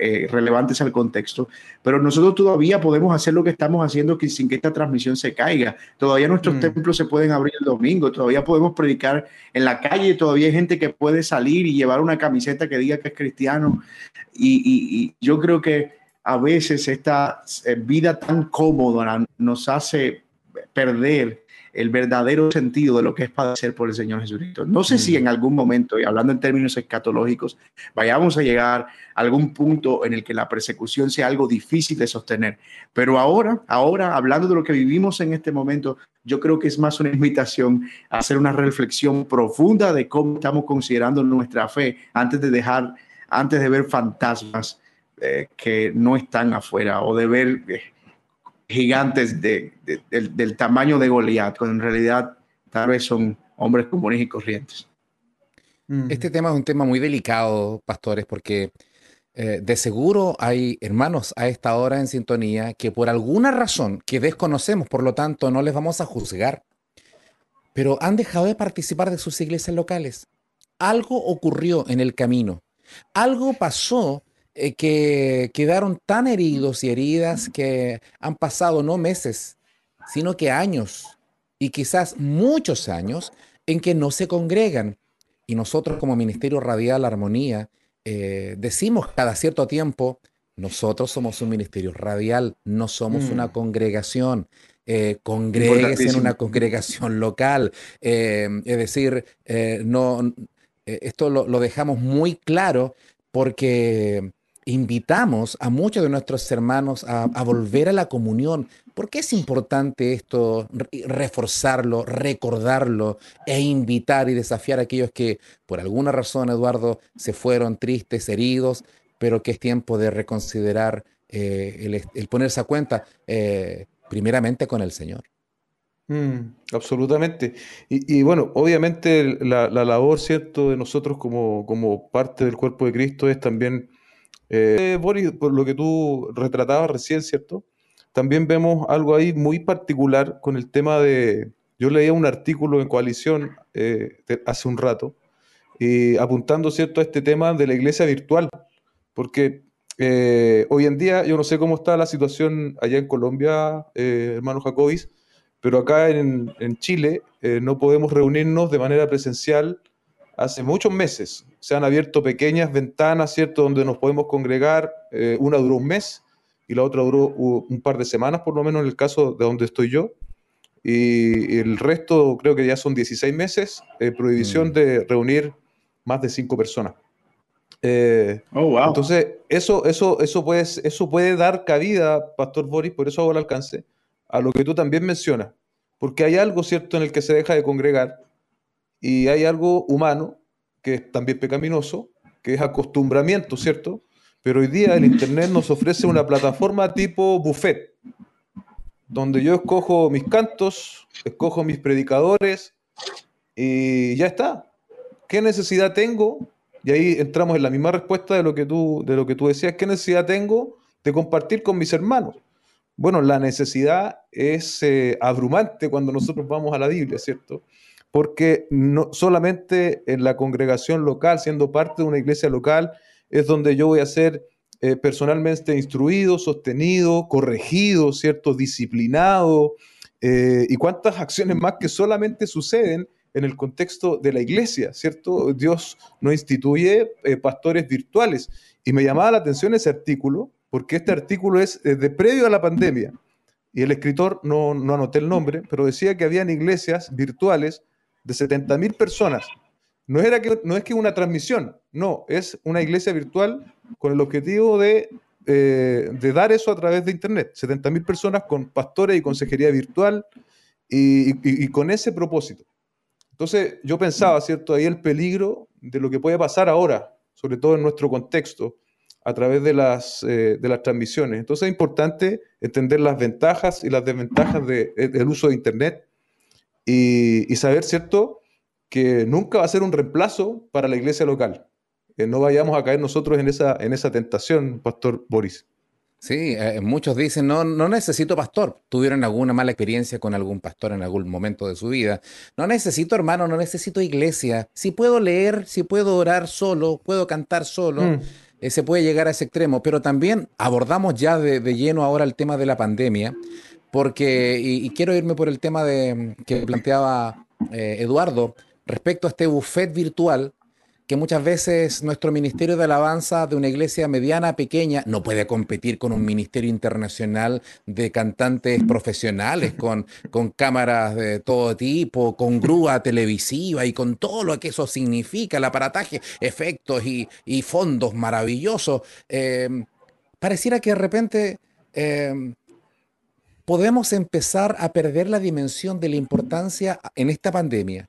eh, relevantes al contexto, pero nosotros todavía podemos hacer lo que estamos haciendo sin que esta transmisión se caiga. Todavía nuestros mm. templos se pueden abrir el domingo, todavía podemos predicar en la calle, todavía hay gente que puede salir y llevar una camiseta que diga que es cristiano. Y, yo creo que a veces esta eh, vida tan cómoda nos hace perder el verdadero sentido de lo que es padecer por el Señor Jesucristo. No sé si mm. en algún momento, y hablando en términos escatológicos, vayamos a llegar a algún punto en el que la persecución sea algo difícil de sostener. Pero ahora, ahora, hablando de lo que vivimos en este momento, yo creo que es más una invitación a hacer una reflexión profunda de cómo estamos considerando nuestra fe antes de dejar, antes de ver fantasmas eh, que no están afuera o de ver eh, gigantes de, del, tamaño de Goliat, cuando en realidad tal vez son hombres comunes y corrientes. Mm. Este tema es un tema muy delicado, pastores, porque eh, de seguro hay hermanos a esta hora en sintonía que por alguna razón que desconocemos, por lo tanto no les vamos a juzgar, pero han dejado de participar de sus iglesias locales. Algo ocurrió en el camino. Algo pasó eh, que quedaron tan heridos y heridas que han pasado no meses, sino que años y quizás muchos años en que no se congregan. Y nosotros como Ministerio Radial Armonía eh, decimos cada cierto tiempo, nosotros somos un ministerio radial, no somos una mm. congregación. Eh, en una congregación local. Eh, es decir, no, esto lo, lo, dejamos muy claro porque invitamos a muchos de nuestros hermanos a, volver a la comunión. ¿Por qué es importante esto, reforzarlo, recordarlo e invitar y desafiar a aquellos que por alguna razón, Eduardo, se fueron tristes, heridos, pero que es tiempo de reconsiderar eh, el, ponerse a cuenta eh, primeramente con el Señor? Mm, absolutamente. Y, bueno, obviamente la, labor, ¿cierto?, de nosotros como, como parte del cuerpo de Cristo es también eh, Boris, por lo que tú retratabas recién, ¿cierto? También vemos algo ahí muy particular con el tema de... Yo leía un artículo en Coalición eh, hace un rato, y apuntando, ¿cierto?, a este tema de la iglesia virtual, porque eh, hoy en día, yo no sé cómo está la situación allá en Colombia, eh, hermano Jacobis, pero acá en, en Chile no podemos reunirnos de manera presencial hace muchos meses. Se han abierto pequeñas ventanas, ¿cierto?, donde nos podemos congregar. Eh, una duró un mes y la otra duró un par de semanas, por lo menos en el caso de donde estoy yo. Y el resto creo que ya son 16 meses, eh, prohibición mm. de reunir más de cinco personas. Eh, oh, wow. Entonces, eso, eso, eso, puede, eso puede dar cabida, Pastor Boris, por eso hago el alcance, a lo que tú también mencionas. Porque hay algo, ¿cierto?, en el que se deja de congregar y hay algo humano, que es también pecaminoso, que es acostumbramiento, ¿cierto? Pero hoy día el Internet nos ofrece una plataforma tipo buffet, donde yo escojo mis cantos, escojo mis predicadores y ya está. ¿Qué necesidad tengo? Y ahí entramos en la misma respuesta de lo que tú, de lo que tú decías. ¿Qué necesidad tengo de compartir con mis hermanos? Bueno, la necesidad es eh, abrumante cuando nosotros vamos a la Biblia, ¿cierto? Porque no solamente en la congregación local, siendo parte de una iglesia local, es donde yo voy a ser eh, personalmente instruido, sostenido, corregido, ¿cierto? Disciplinado, eh, y cuántas acciones más que solamente suceden en el contexto de la iglesia, ¿cierto? Dios no instituye eh, pastores virtuales. Y me llamaba la atención ese artículo, porque este artículo es de previo a la pandemia. Y el escritor, no, no anoté el nombre, pero decía que habían iglesias virtuales de 70 mil personas. No, era que, no es que una transmisión, no, es una iglesia virtual con el objetivo de, eh, de dar eso a través de Internet. 70 mil personas con pastores y consejería virtual y, con ese propósito. Entonces yo pensaba, ¿cierto? Ahí el peligro de lo que puede pasar ahora, sobre todo en nuestro contexto, a través de las, eh, de las transmisiones. Entonces es importante entender las ventajas y las desventajas de, eh, del uso de Internet y, y, saber, ¿cierto?, que nunca va a ser un reemplazo para la iglesia local. Que no vayamos a caer nosotros en esa, en esa tentación, Pastor Boris. Sí, eh, muchos dicen, no, no necesito pastor. Tuvieron alguna mala experiencia con algún pastor en algún momento de su vida. No necesito hermano, no necesito iglesia. Si puedo leer, si puedo orar solo, puedo cantar solo, mm. eh, se puede llegar a ese extremo. Pero también abordamos ya de, lleno ahora el tema de la pandemia, porque, y, quiero irme por el tema de, que planteaba eh, Eduardo respecto a este buffet virtual que muchas veces nuestro ministerio de alabanza de una iglesia mediana, pequeña, no puede competir con un ministerio internacional de cantantes profesionales, con, con cámaras de todo tipo, con grúa televisiva y con todo lo que eso significa, el aparataje, efectos y, fondos maravillosos. Eh, pareciera que de repente... Eh, podemos empezar a perder la dimensión de la importancia en esta pandemia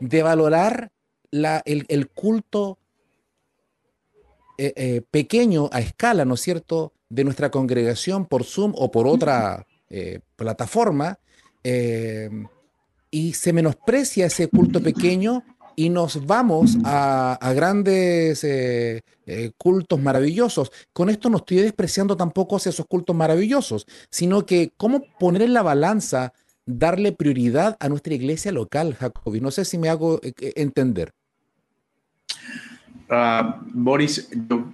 de valorar el, culto eh, eh, pequeño a escala, ¿no es cierto?, de nuestra congregación por Zoom o por otra eh, plataforma, y se menosprecia ese culto pequeño y nos vamos a, grandes cultos maravillosos. Con esto no estoy despreciando tampoco esos cultos maravillosos, sino que cómo poner en la balanza, darle prioridad a nuestra iglesia local, Jacobi. No sé si me hago entender. Ah, Boris,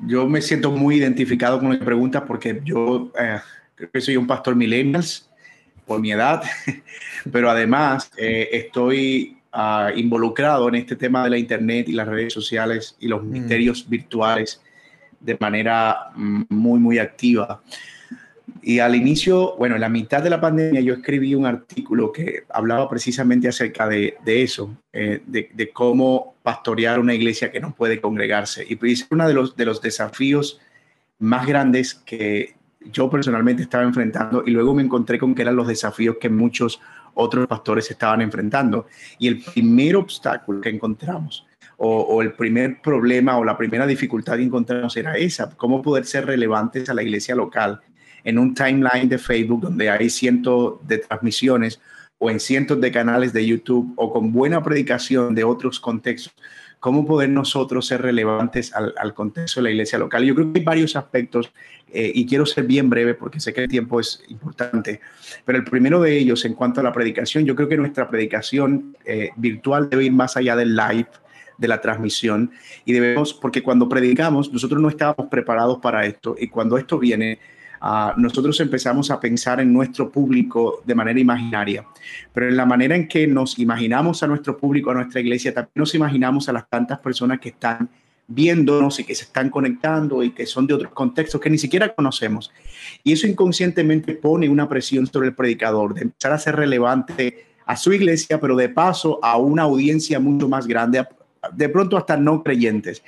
yo, me siento muy identificado con la pregunta porque yo eh, creo que soy un pastor millennials por mi edad, pero además eh, estoy involucrado en este tema de la Internet y las redes sociales y los mm. misterios virtuales de manera mm, muy, muy activa. Y al inicio, bueno, en la mitad de la pandemia yo escribí un artículo que hablaba precisamente acerca de, eso, eh, de, cómo pastorear una iglesia que no puede congregarse. Y es uno de los, de los desafíos más grandes que yo personalmente estaba enfrentando y luego me encontré con que eran los desafíos que muchos otros pastores estaban enfrentando. Y el primer obstáculo que encontramos o, o, el primer problema o la primera dificultad que encontramos era esa, cómo poder ser relevantes a la iglesia local en un timeline de Facebook donde hay cientos de transmisiones o en cientos de canales de YouTube o con buena predicación de otros contextos, cómo poder nosotros ser relevantes al, contexto de la iglesia local. Yo creo que hay varios aspectos eh, y quiero ser bien breve porque sé que el tiempo es importante, pero el primero de ellos en cuanto a la predicación, yo creo que nuestra predicación eh, virtual debe ir más allá del live de la transmisión y debemos, porque cuando predicamos, nosotros no estábamos preparados para esto y cuando esto viene, nosotros empezamos a pensar en nuestro público de manera imaginaria, pero en la manera en que nos imaginamos a nuestro público, a nuestra iglesia, también nos imaginamos a las tantas personas que están viéndonos y que se están conectando y que son de otros contextos que ni siquiera conocemos. Y eso inconscientemente pone una presión sobre el predicador de empezar a ser relevante a su iglesia, pero de paso a una audiencia mucho más grande, de pronto hasta no creyentes.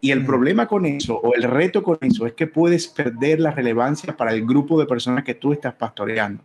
Y el mm. problema con eso, o el reto con eso, es que puedes perder la relevancia para el grupo de personas que tú estás pastoreando.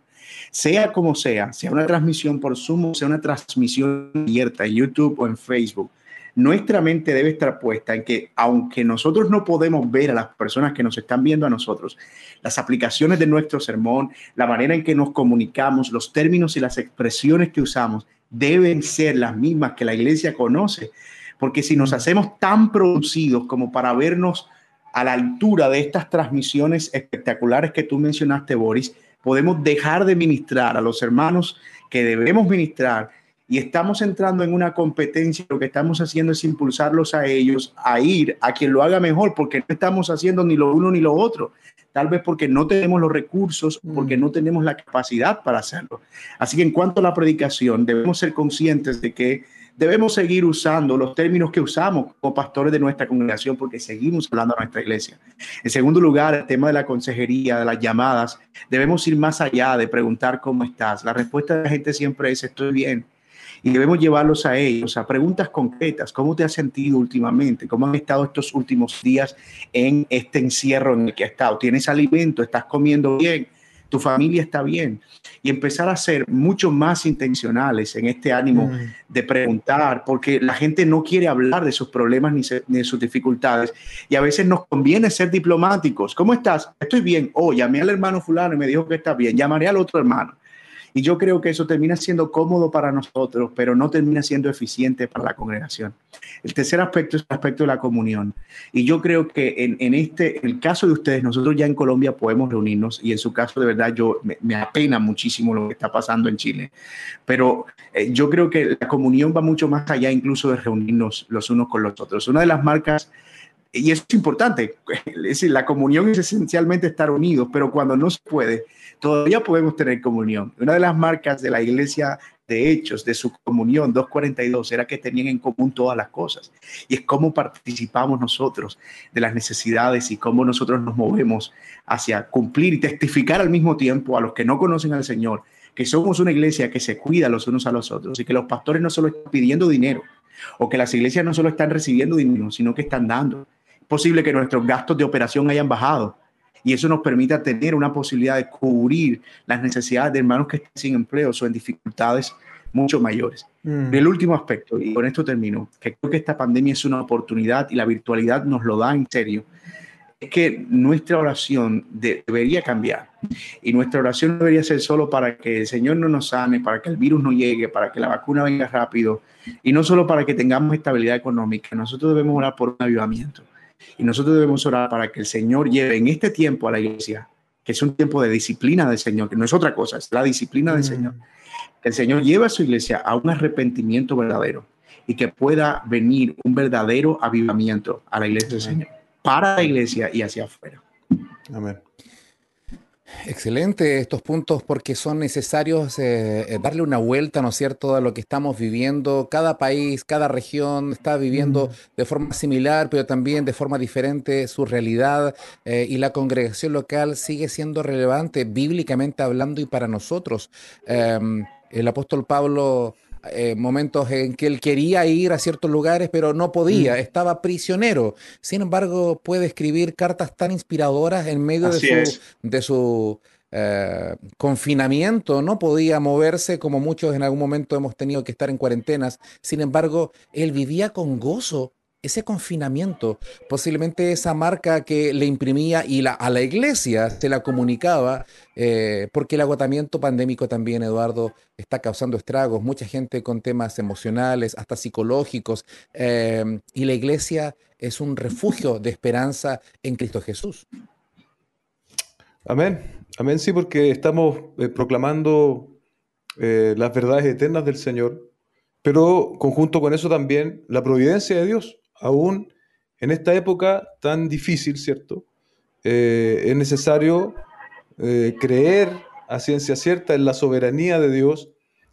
Sea como sea, sea una transmisión por Zoom, sea una transmisión abierta en YouTube o en Facebook, nuestra mente debe estar puesta en que aunque nosotros no podemos ver a las personas que nos están viendo a nosotros, las aplicaciones de nuestro sermón, la manera en que nos comunicamos, los términos y las expresiones que usamos deben ser las mismas que la iglesia conoce porque si nos hacemos tan producidos como para vernos a la altura de estas transmisiones espectaculares que tú mencionaste, Boris, podemos dejar de ministrar a los hermanos que debemos ministrar y estamos entrando en una competencia, lo que estamos haciendo es impulsarlos a ellos a ir a quien lo haga mejor, porque no estamos haciendo ni lo uno ni lo otro. Tal vez porque no tenemos los recursos, porque mm. no tenemos la capacidad para hacerlo. Así que en cuanto a la predicación, debemos ser conscientes de que debemos seguir usando los términos que usamos como pastores de nuestra congregación porque seguimos hablando a nuestra iglesia. En segundo lugar, el tema de la consejería, de las llamadas, debemos ir más allá de preguntar cómo estás. La respuesta de la gente siempre es estoy bien. Y debemos llevarlos a ellos, a preguntas concretas. ¿Cómo te has sentido últimamente? ¿Cómo han estado estos últimos días en este encierro en el que has estado? ¿Tienes alimento? ¿Estás comiendo bien? Tu familia está bien. Y empezar a ser mucho más intencionales en este ánimo mm. de preguntar, porque la gente no quiere hablar de sus problemas ni, de sus dificultades. Y a veces nos conviene ser diplomáticos. ¿Cómo estás? Estoy bien. Oh, llamé al hermano fulano y me dijo que está bien. Llamaré al otro hermano. Y yo creo que eso termina siendo cómodo para nosotros, pero no termina siendo eficiente para la congregación. El tercer aspecto es el aspecto de la comunión. Y yo creo que en, en este, el caso de ustedes, nosotros ya en Colombia podemos reunirnos y en su caso de verdad yo me, apena muchísimo lo que está pasando en Chile. Pero eh, yo creo que la comunión va mucho más allá incluso de reunirnos los unos con los otros. Una de las marcas y es importante, es decir, la comunión es esencialmente estar unidos, pero cuando no se puede, todavía podemos tener comunión. Una de las marcas de la iglesia de Hechos, de su comunión 242, era que tenían en común todas las cosas. Y es cómo participamos nosotros de las necesidades y cómo nosotros nos movemos hacia cumplir y testificar al mismo tiempo a los que no conocen al Señor, que somos una iglesia que se cuida los unos a los otros y que los pastores no solo están pidiendo dinero, o que las iglesias no solo están recibiendo dinero, sino que están dando. Posible que nuestros gastos de operación hayan bajado, y eso nos permite tener una posibilidad de cubrir las necesidades de hermanos que están sin empleo o en dificultades mucho mayores. Mm. El último aspecto, y con esto termino, que creo que esta pandemia es una oportunidad y la virtualidad nos lo da en serio, es que nuestra oración debería cambiar. Y nuestra oración debería ser solo para que el Señor no nos sane, para que el virus no llegue, para que la vacuna venga rápido, y no solo para que tengamos estabilidad económica. Nosotros debemos orar por un avivamiento. Y nosotros debemos orar para que el Señor lleve en este tiempo a la iglesia, que es un tiempo de disciplina del Señor, que no es otra cosa, es la disciplina del mm. Señor. Que el Señor lleve a su iglesia a un arrepentimiento verdadero y que pueda venir un verdadero avivamiento a la iglesia del Señor, para la iglesia y hacia afuera. Amén. Excelente estos puntos porque son necesarios eh, eh, darle una vuelta, ¿no es cierto?, a lo que estamos viviendo. Cada país, cada región está viviendo de forma similar, pero también de forma diferente su realidad eh, y la congregación local sigue siendo relevante bíblicamente hablando y para nosotros. Em, el apóstol Pablo eh, momentos en que él quería ir a ciertos lugares, pero no podía, mm. estaba prisionero. Sin embargo, puede escribir cartas tan inspiradoras en medio de su, eh, confinamiento, no podía moverse como muchos en algún momento hemos tenido que estar en cuarentenas. Sin embargo, él vivía con gozo ese confinamiento, posiblemente esa marca que le imprimía y la, a la iglesia se la comunicaba, eh, porque el agotamiento pandémico también, Eduardo, está causando estragos, mucha gente con temas emocionales, hasta psicológicos, eh, y la iglesia es un refugio de esperanza en Cristo Jesús. Amén, amén, sí, porque estamos eh, proclamando las verdades eternas del Señor, pero conjunto con eso también la providencia de Dios aún en esta época tan difícil, ¿cierto? Eh, es necesario eh, creer a ciencia cierta en la soberanía de Dios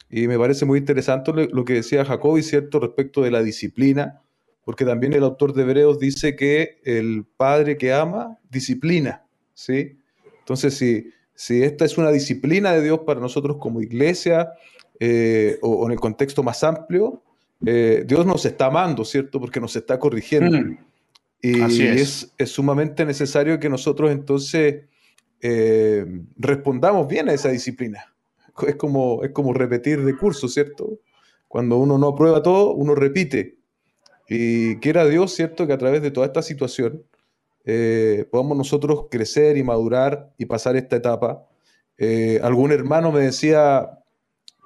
y me parece muy interesante lo que decía Jacobi, ¿cierto?, respecto de la disciplina, porque también el autor de Hebreos dice que el padre que ama, disciplina, ¿sí? Entonces, si, si esta es una disciplina de Dios para nosotros como iglesia eh, o en el contexto más amplio, eh, Dios nos está amando, ¿cierto? Porque nos está corrigiendo. Mm. Y es. sumamente necesario que nosotros entonces eh, respondamos bien a esa disciplina. Es como, es como repetir de curso, ¿cierto? Cuando uno no aprueba todo, uno repite. Y quiera Dios, ¿cierto? Que a través de toda esta situación eh, podamos nosotros crecer y madurar y pasar esta etapa. algún hermano me decía,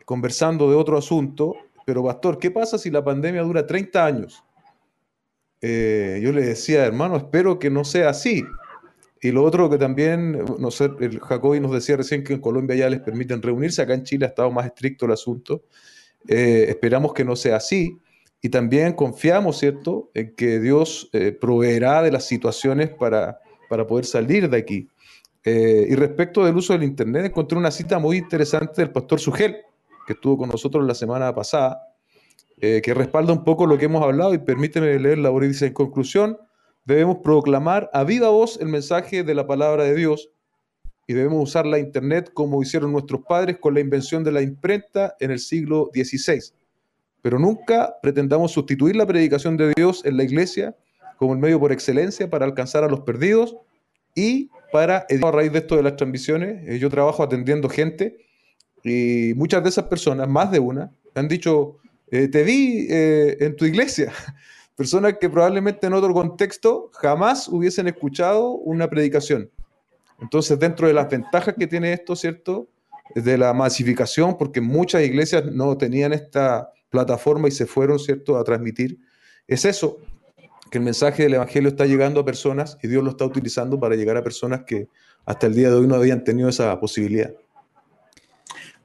conversando de otro asunto, pero pastor, ¿qué pasa si la pandemia dura 30 años? Eh, yo le decía, hermano, espero que no sea así. Y lo otro que también, no sé, el Jacobi nos decía recién que en Colombia ya les permiten reunirse, acá en Chile ha estado más estricto el asunto. Eh, esperamos que no sea así y también confiamos, ¿cierto?, en que Dios eh, proveerá de las situaciones para, para poder salir de aquí. Y respecto del uso del Internet, encontré una cita muy interesante del pastor Sugel, que estuvo con nosotros la semana pasada, que respalda un poco lo que hemos hablado y permíteme leer la dice en conclusión, debemos proclamar a viva voz el mensaje de la palabra de Dios y debemos usar la Internet como hicieron nuestros padres con la invención de la imprenta en el siglo XVI. Pero nunca pretendamos sustituir la predicación de Dios en la iglesia como el medio por excelencia para alcanzar a los perdidos y para, a raíz de esto de las transmisiones, eh, yo trabajo atendiendo gente y muchas de esas personas, más de una, han dicho, eh, te vi eh, en tu iglesia. Personas que probablemente en otro contexto jamás hubiesen escuchado una predicación. Entonces, dentro de las ventajas que tiene esto, ¿cierto? De la masificación, porque muchas iglesias no tenían esta plataforma y se fueron, ¿cierto?, a transmitir, es eso, que el mensaje del Evangelio está llegando a personas y Dios lo está utilizando para llegar a personas que hasta el día de hoy no habían tenido esa posibilidad.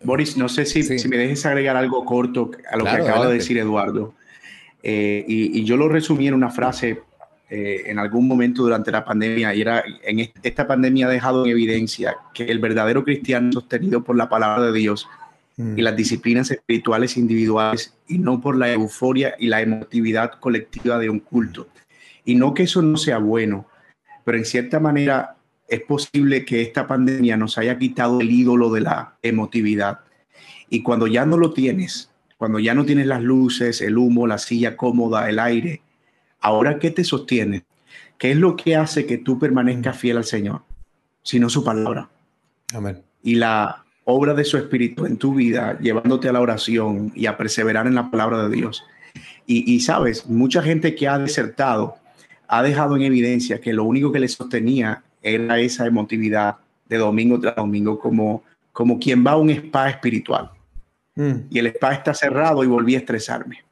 Boris, no sé si, si me dejes agregar algo corto a lo que acaba de decir Eduardo. Eh, y, y, yo lo resumí en una frase eh, en algún momento durante la pandemia y era en esta pandemia ha dejado en evidencia que el verdadero cristiano sostenido por la palabra de Dios y mm. las disciplinas espirituales individuales y no por la euforia y la emotividad colectiva de un culto. Y no que eso no sea bueno, pero en cierta manera es posible que esta pandemia nos haya quitado el ídolo de la emotividad. Y cuando ya no lo tienes, cuando ya no tienes las luces, el humo, la silla cómoda, el aire, Ahora, ¿qué te sostiene? ¿Qué es lo que hace que tú permanezcas fiel al Señor? Sino su palabra. Amén. Y la obra de su Espíritu en tu vida, llevándote a la oración y a perseverar en la palabra de Dios. Y, sabes, mucha gente que ha desertado ha dejado en evidencia que lo único que le sostenía era esa emotividad de domingo tras domingo, como, como quien va a un spa espiritual. Mm. Y el spa está cerrado y volví a estresarme.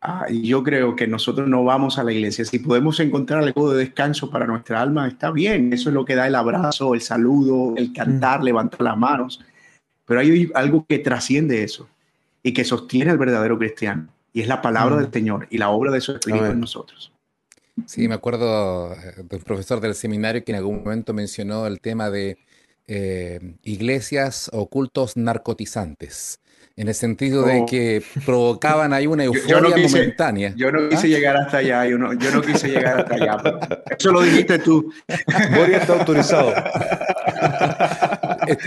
Ah, yo creo que nosotros no vamos a la iglesia. Si podemos encontrar algo de descanso para nuestra alma, está bien. Eso es lo que da el abrazo, el saludo, el cantar, levantar las manos. Pero hay algo que trasciende eso y que sostiene al verdadero cristiano. Y es la palabra del Señor y la obra de su Espíritu en nosotros. Sí, me acuerdo eh, de un profesor del seminario que en algún momento mencionó el tema de eh, iglesias o cultos narcotizantes en el sentido de oh. que provocaban ahí una euforia momentánea. Yo no quise ¿Ah? llegar hasta allá, yo no, yo no quise llegar hasta allá. eso lo dijiste tú. Boris está autorizado.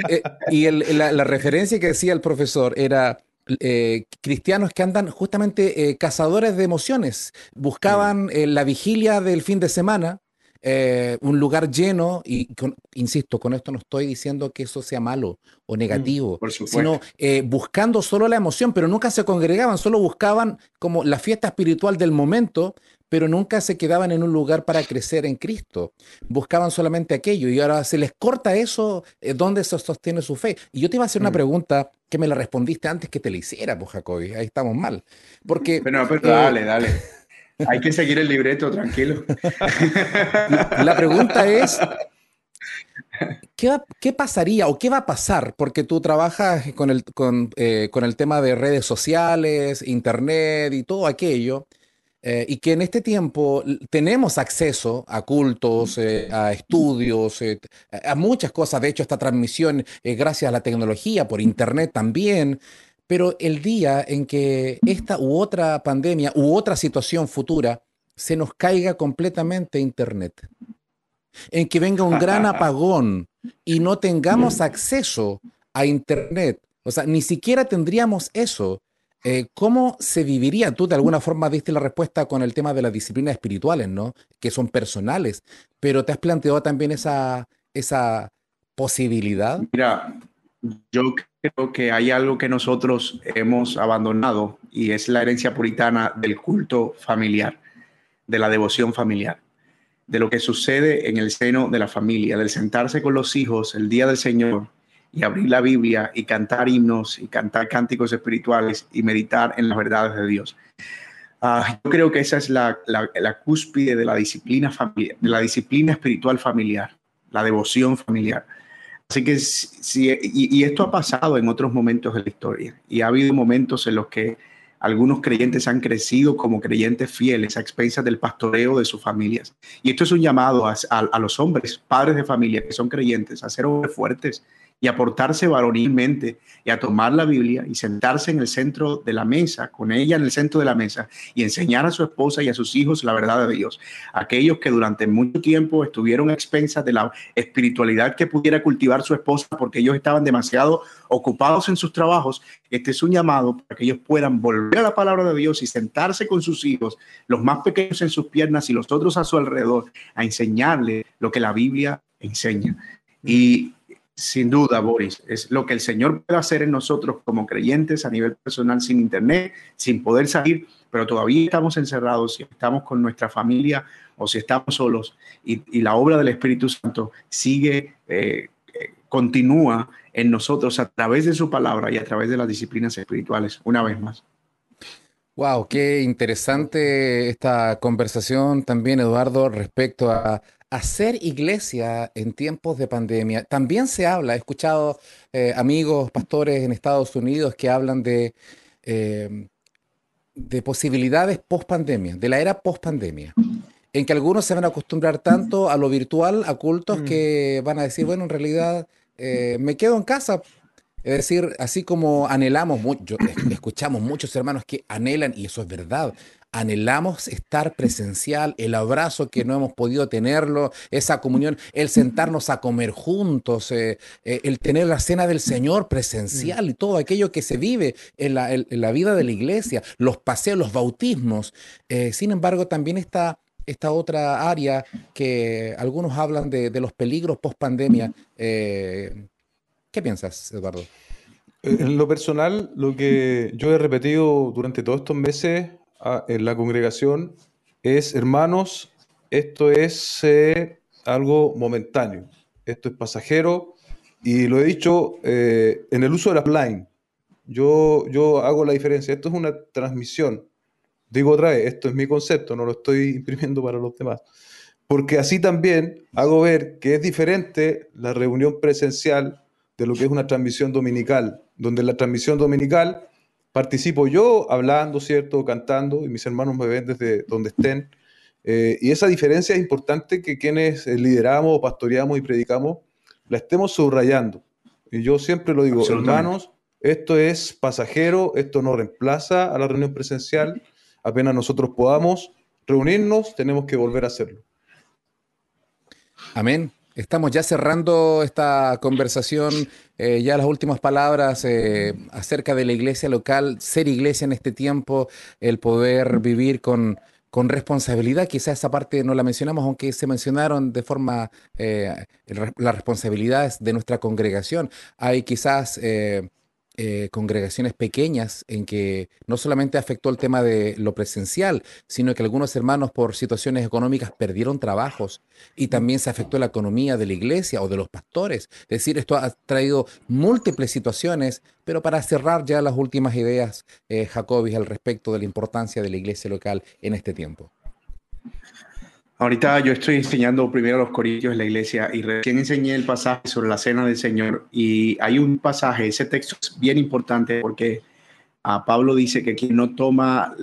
Eh, y la, referencia que decía el profesor era eh, cristianos que andan justamente eh, cazadores de emociones. Buscaban la vigilia del fin de semana eh, un lugar lleno, y insisto, con esto no estoy diciendo que eso sea malo o mm, negativo, sino eh, buscando solo la emoción, pero nunca se congregaban, solo buscaban como la fiesta espiritual del momento, pero nunca se quedaban en un lugar para crecer en Cristo. Buscaban solamente aquello y ahora se les corta eso, eh, ¿dónde se sostiene su fe? Y yo te iba a hacer una mm. pregunta que me la respondiste antes que te la hiciera, pues Jacobi, ahí estamos mal. Porque... Pero, pero dale, dale. Hay que seguir el libreto, tranquilo. La pregunta es, ¿qué, pasaría o qué va a pasar? Porque tú trabajas con el, con, eh, el tema de redes sociales, internet y todo aquello, eh, y que en este tiempo tenemos acceso a cultos, eh, a estudios, a muchas cosas. De hecho, esta transmisión es gracias a la tecnología, por internet también. Pero el día en que esta u otra pandemia u otra situación futura se nos caiga completamente Internet, en que venga un gran apagón y no tengamos acceso a Internet, o sea, ni siquiera tendríamos eso, eh, ¿cómo se viviría? Tú de alguna forma diste la respuesta con el tema de las disciplinas espirituales, ¿no? Que son personales, pero ¿te has planteado también esa, esa posibilidad? Mira, yo creo que hay algo que nosotros hemos abandonado y es la herencia puritana del culto familiar, de la devoción familiar, de lo que sucede en el seno de la familia, del sentarse con los hijos el día del Señor y abrir la Biblia y cantar himnos y cantar cánticos espirituales y meditar en las verdades de Dios. Ah, yo creo que esa es la, la, cúspide de la disciplina de la disciplina espiritual familiar, la devoción familiar Así que y, y, esto ha pasado en otros momentos de la historia. Y ha habido momentos en los que algunos creyentes han crecido como creyentes fieles a expensas del pastoreo de sus familias. Y esto es un llamado a, a, a los hombres, padres de familia que son creyentes, a ser hombres fuertes y a varonilmente y a tomar la Biblia y sentarse en el centro de la mesa, con ella en el centro de la mesa y enseñar a su esposa y a sus hijos la verdad de Dios. Aquellos que durante mucho tiempo estuvieron a expensas de la espiritualidad que pudiera cultivar su esposa porque ellos estaban demasiado ocupados en sus trabajos, este es un llamado para que ellos puedan volver a la palabra de Dios y sentarse con sus hijos, los más pequeños en sus piernas y los otros a su alrededor, a enseñarle lo que la Biblia enseña. Y sin duda, Boris, es lo que el Señor puede hacer en nosotros como creyentes a nivel personal sin internet, sin poder salir, pero todavía estamos encerrados, si estamos con nuestra familia o si estamos solos y, la obra del Espíritu Santo sigue, eh, continúa en nosotros a través de su palabra y a través de las disciplinas espirituales, una vez más. Wow, qué interesante esta conversación también, Eduardo, respecto a hacer iglesia en tiempos de pandemia. También se habla, he escuchado eh, amigos, pastores en Estados Unidos que hablan de, em, de posibilidades post pandemia, de la era post pandemia, en que algunos se van a acostumbrar tanto a lo virtual, a cultos, mm. que van a decir, bueno, en realidad eh, me quedo en casa. Es decir, así como anhelamos mucho, escuchamos muchos hermanos que anhelan, y eso es verdad, anhelamos estar presencial, el abrazo que no hemos podido tenerlo, esa comunión, el sentarnos a comer juntos, eh, eh, el tener la cena del Señor presencial y todo aquello que se vive en la, vida de la iglesia, los paseos, los bautismos. Eh, sin embargo, también está esta otra área que algunos hablan de, de los peligros post pandemia. ¿Qué piensas, Eduardo? En lo personal, lo que yo he repetido durante todos estos meses en la congregación es, hermanos, esto es eh, algo momentáneo, esto es pasajero y lo he dicho eh, en el uso de la line. Yo, yo hago la diferencia, esto es una transmisión. Digo otra vez, esto es mi concepto, no lo estoy imprimiendo para los demás. Porque así también hago ver que es diferente la reunión presencial de lo que es una transmisión dominical, donde la transmisión dominical participo yo hablando, ¿cierto? Cantando, y mis hermanos me ven desde donde estén. Eh, y esa diferencia es importante que quienes lideramos, pastoreamos y predicamos la estemos subrayando. Y yo siempre lo digo, hermanos, esto es pasajero, esto no reemplaza a la reunión presencial. Apenas nosotros podamos reunirnos, tenemos que volver a hacerlo. Amén. Estamos ya cerrando esta conversación, eh, ya las últimas palabras eh, acerca de la iglesia local, ser iglesia en este tiempo, el poder vivir con, con responsabilidad. Quizás esa parte no la mencionamos, aunque se mencionaron de forma eh, las responsabilidades de nuestra congregación. Hay quizás eh, congregaciones pequeñas en que no solamente afectó el tema de lo presencial, sino que algunos hermanos por situaciones económicas perdieron trabajos y también se afectó la economía de la iglesia o de los pastores. Es decir, esto ha traído múltiples situaciones, pero para cerrar ya las últimas ideas, eh, Jacobis, al respecto de la importancia de la iglesia local en este tiempo. Ahorita yo estoy enseñando primero los corintios en la iglesia y recién enseñé el pasaje sobre la cena del Señor y hay un pasaje, ese texto es bien importante porque a Pablo dice que quien no toma,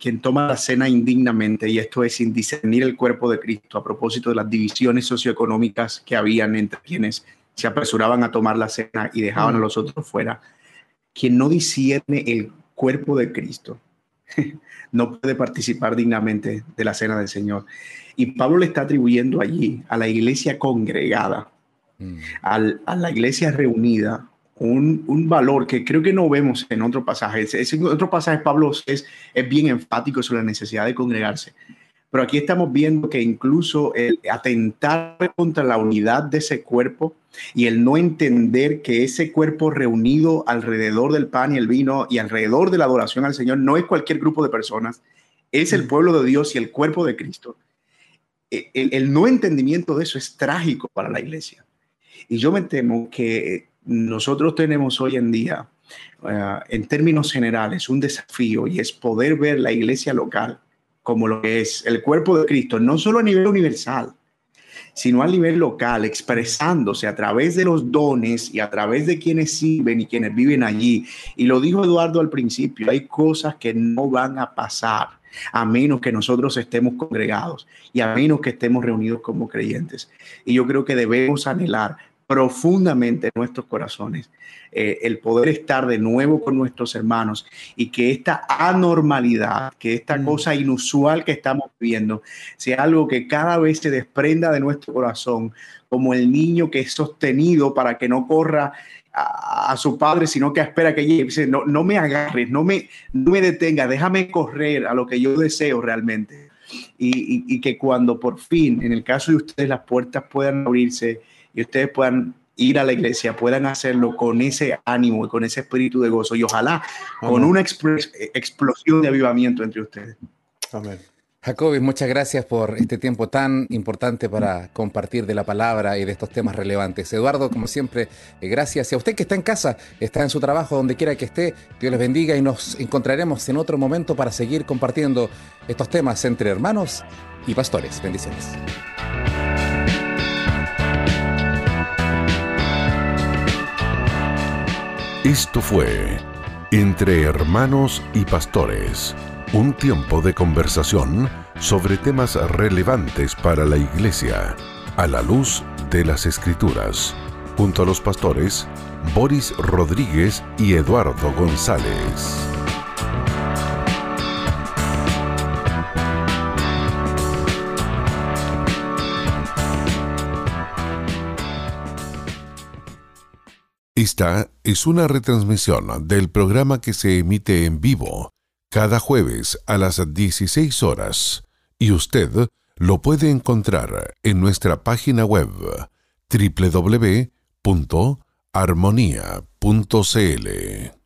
quien toma la cena indignamente, y esto es sin discernir el cuerpo de Cristo a propósito de las divisiones socioeconómicas que habían entre quienes se apresuraban a tomar la cena y dejaban a los otros fuera, quien no discierne el cuerpo de Cristo no puede participar dignamente de la cena del Señor. Y Pablo le está atribuyendo allí a la iglesia congregada, mm. a la iglesia reunida, un, valor que creo que no vemos en otro pasaje. En otro pasaje Pablo es, es bien enfático sobre la necesidad de congregarse. Pero aquí estamos viendo que incluso el atentar contra la unidad de ese cuerpo y el no entender que ese cuerpo reunido alrededor del pan y el vino y alrededor de la adoración al Señor no es cualquier grupo de personas, es el mm. pueblo de Dios y el cuerpo de Cristo. E, el, no entendimiento de eso es trágico para la iglesia. Y yo me temo que nosotros tenemos hoy en día, eh, en términos generales, un desafío y es poder ver la iglesia local como lo que es el cuerpo de Cristo, no solo a nivel universal, sino a nivel local, expresándose a través de los dones y a través de quienes sirven y quienes viven allí. Y lo dijo Eduardo al principio, hay cosas que no van a pasar a menos que nosotros estemos congregados y a menos que estemos reunidos como creyentes. Y yo creo que debemos anhelar profundamente en nuestros corazones eh, el poder estar de nuevo con nuestros hermanos y que esta anormalidad, que esta mm. cosa inusual que estamos viviendo, sea algo que cada vez se desprenda de nuestro corazón, como el niño que es sostenido para que no corra a, su padre, sino que espera que llegue. no, no me agarres, no me, no me detenga, déjame correr a lo que yo deseo realmente. Y, y que cuando por fin, en el caso de ustedes, las puertas puedan abrirse y ustedes puedan ir a la iglesia, puedan hacerlo con ese ánimo y con ese espíritu de gozo y ojalá con una explosión de avivamiento entre ustedes. Amén. Jacobi, muchas gracias por este tiempo tan importante para compartir de la palabra y de estos temas relevantes. Eduardo, como siempre, eh, gracias. Y a usted que está en casa, está en su trabajo, donde quiera que esté, Dios les bendiga y nos encontraremos en otro momento para seguir compartiendo estos temas entre hermanos y pastores. Bendiciones. Esto fue Entre Hermanos y Pastores, un tiempo de conversación sobre temas relevantes para la Iglesia, a la luz de las Escrituras, junto a los pastores Boris Rodríguez y Eduardo González. Esta es una retransmisión del programa que se emite en vivo cada jueves a las 16 horas y usted lo puede encontrar en nuestra página web www.armonía.cl.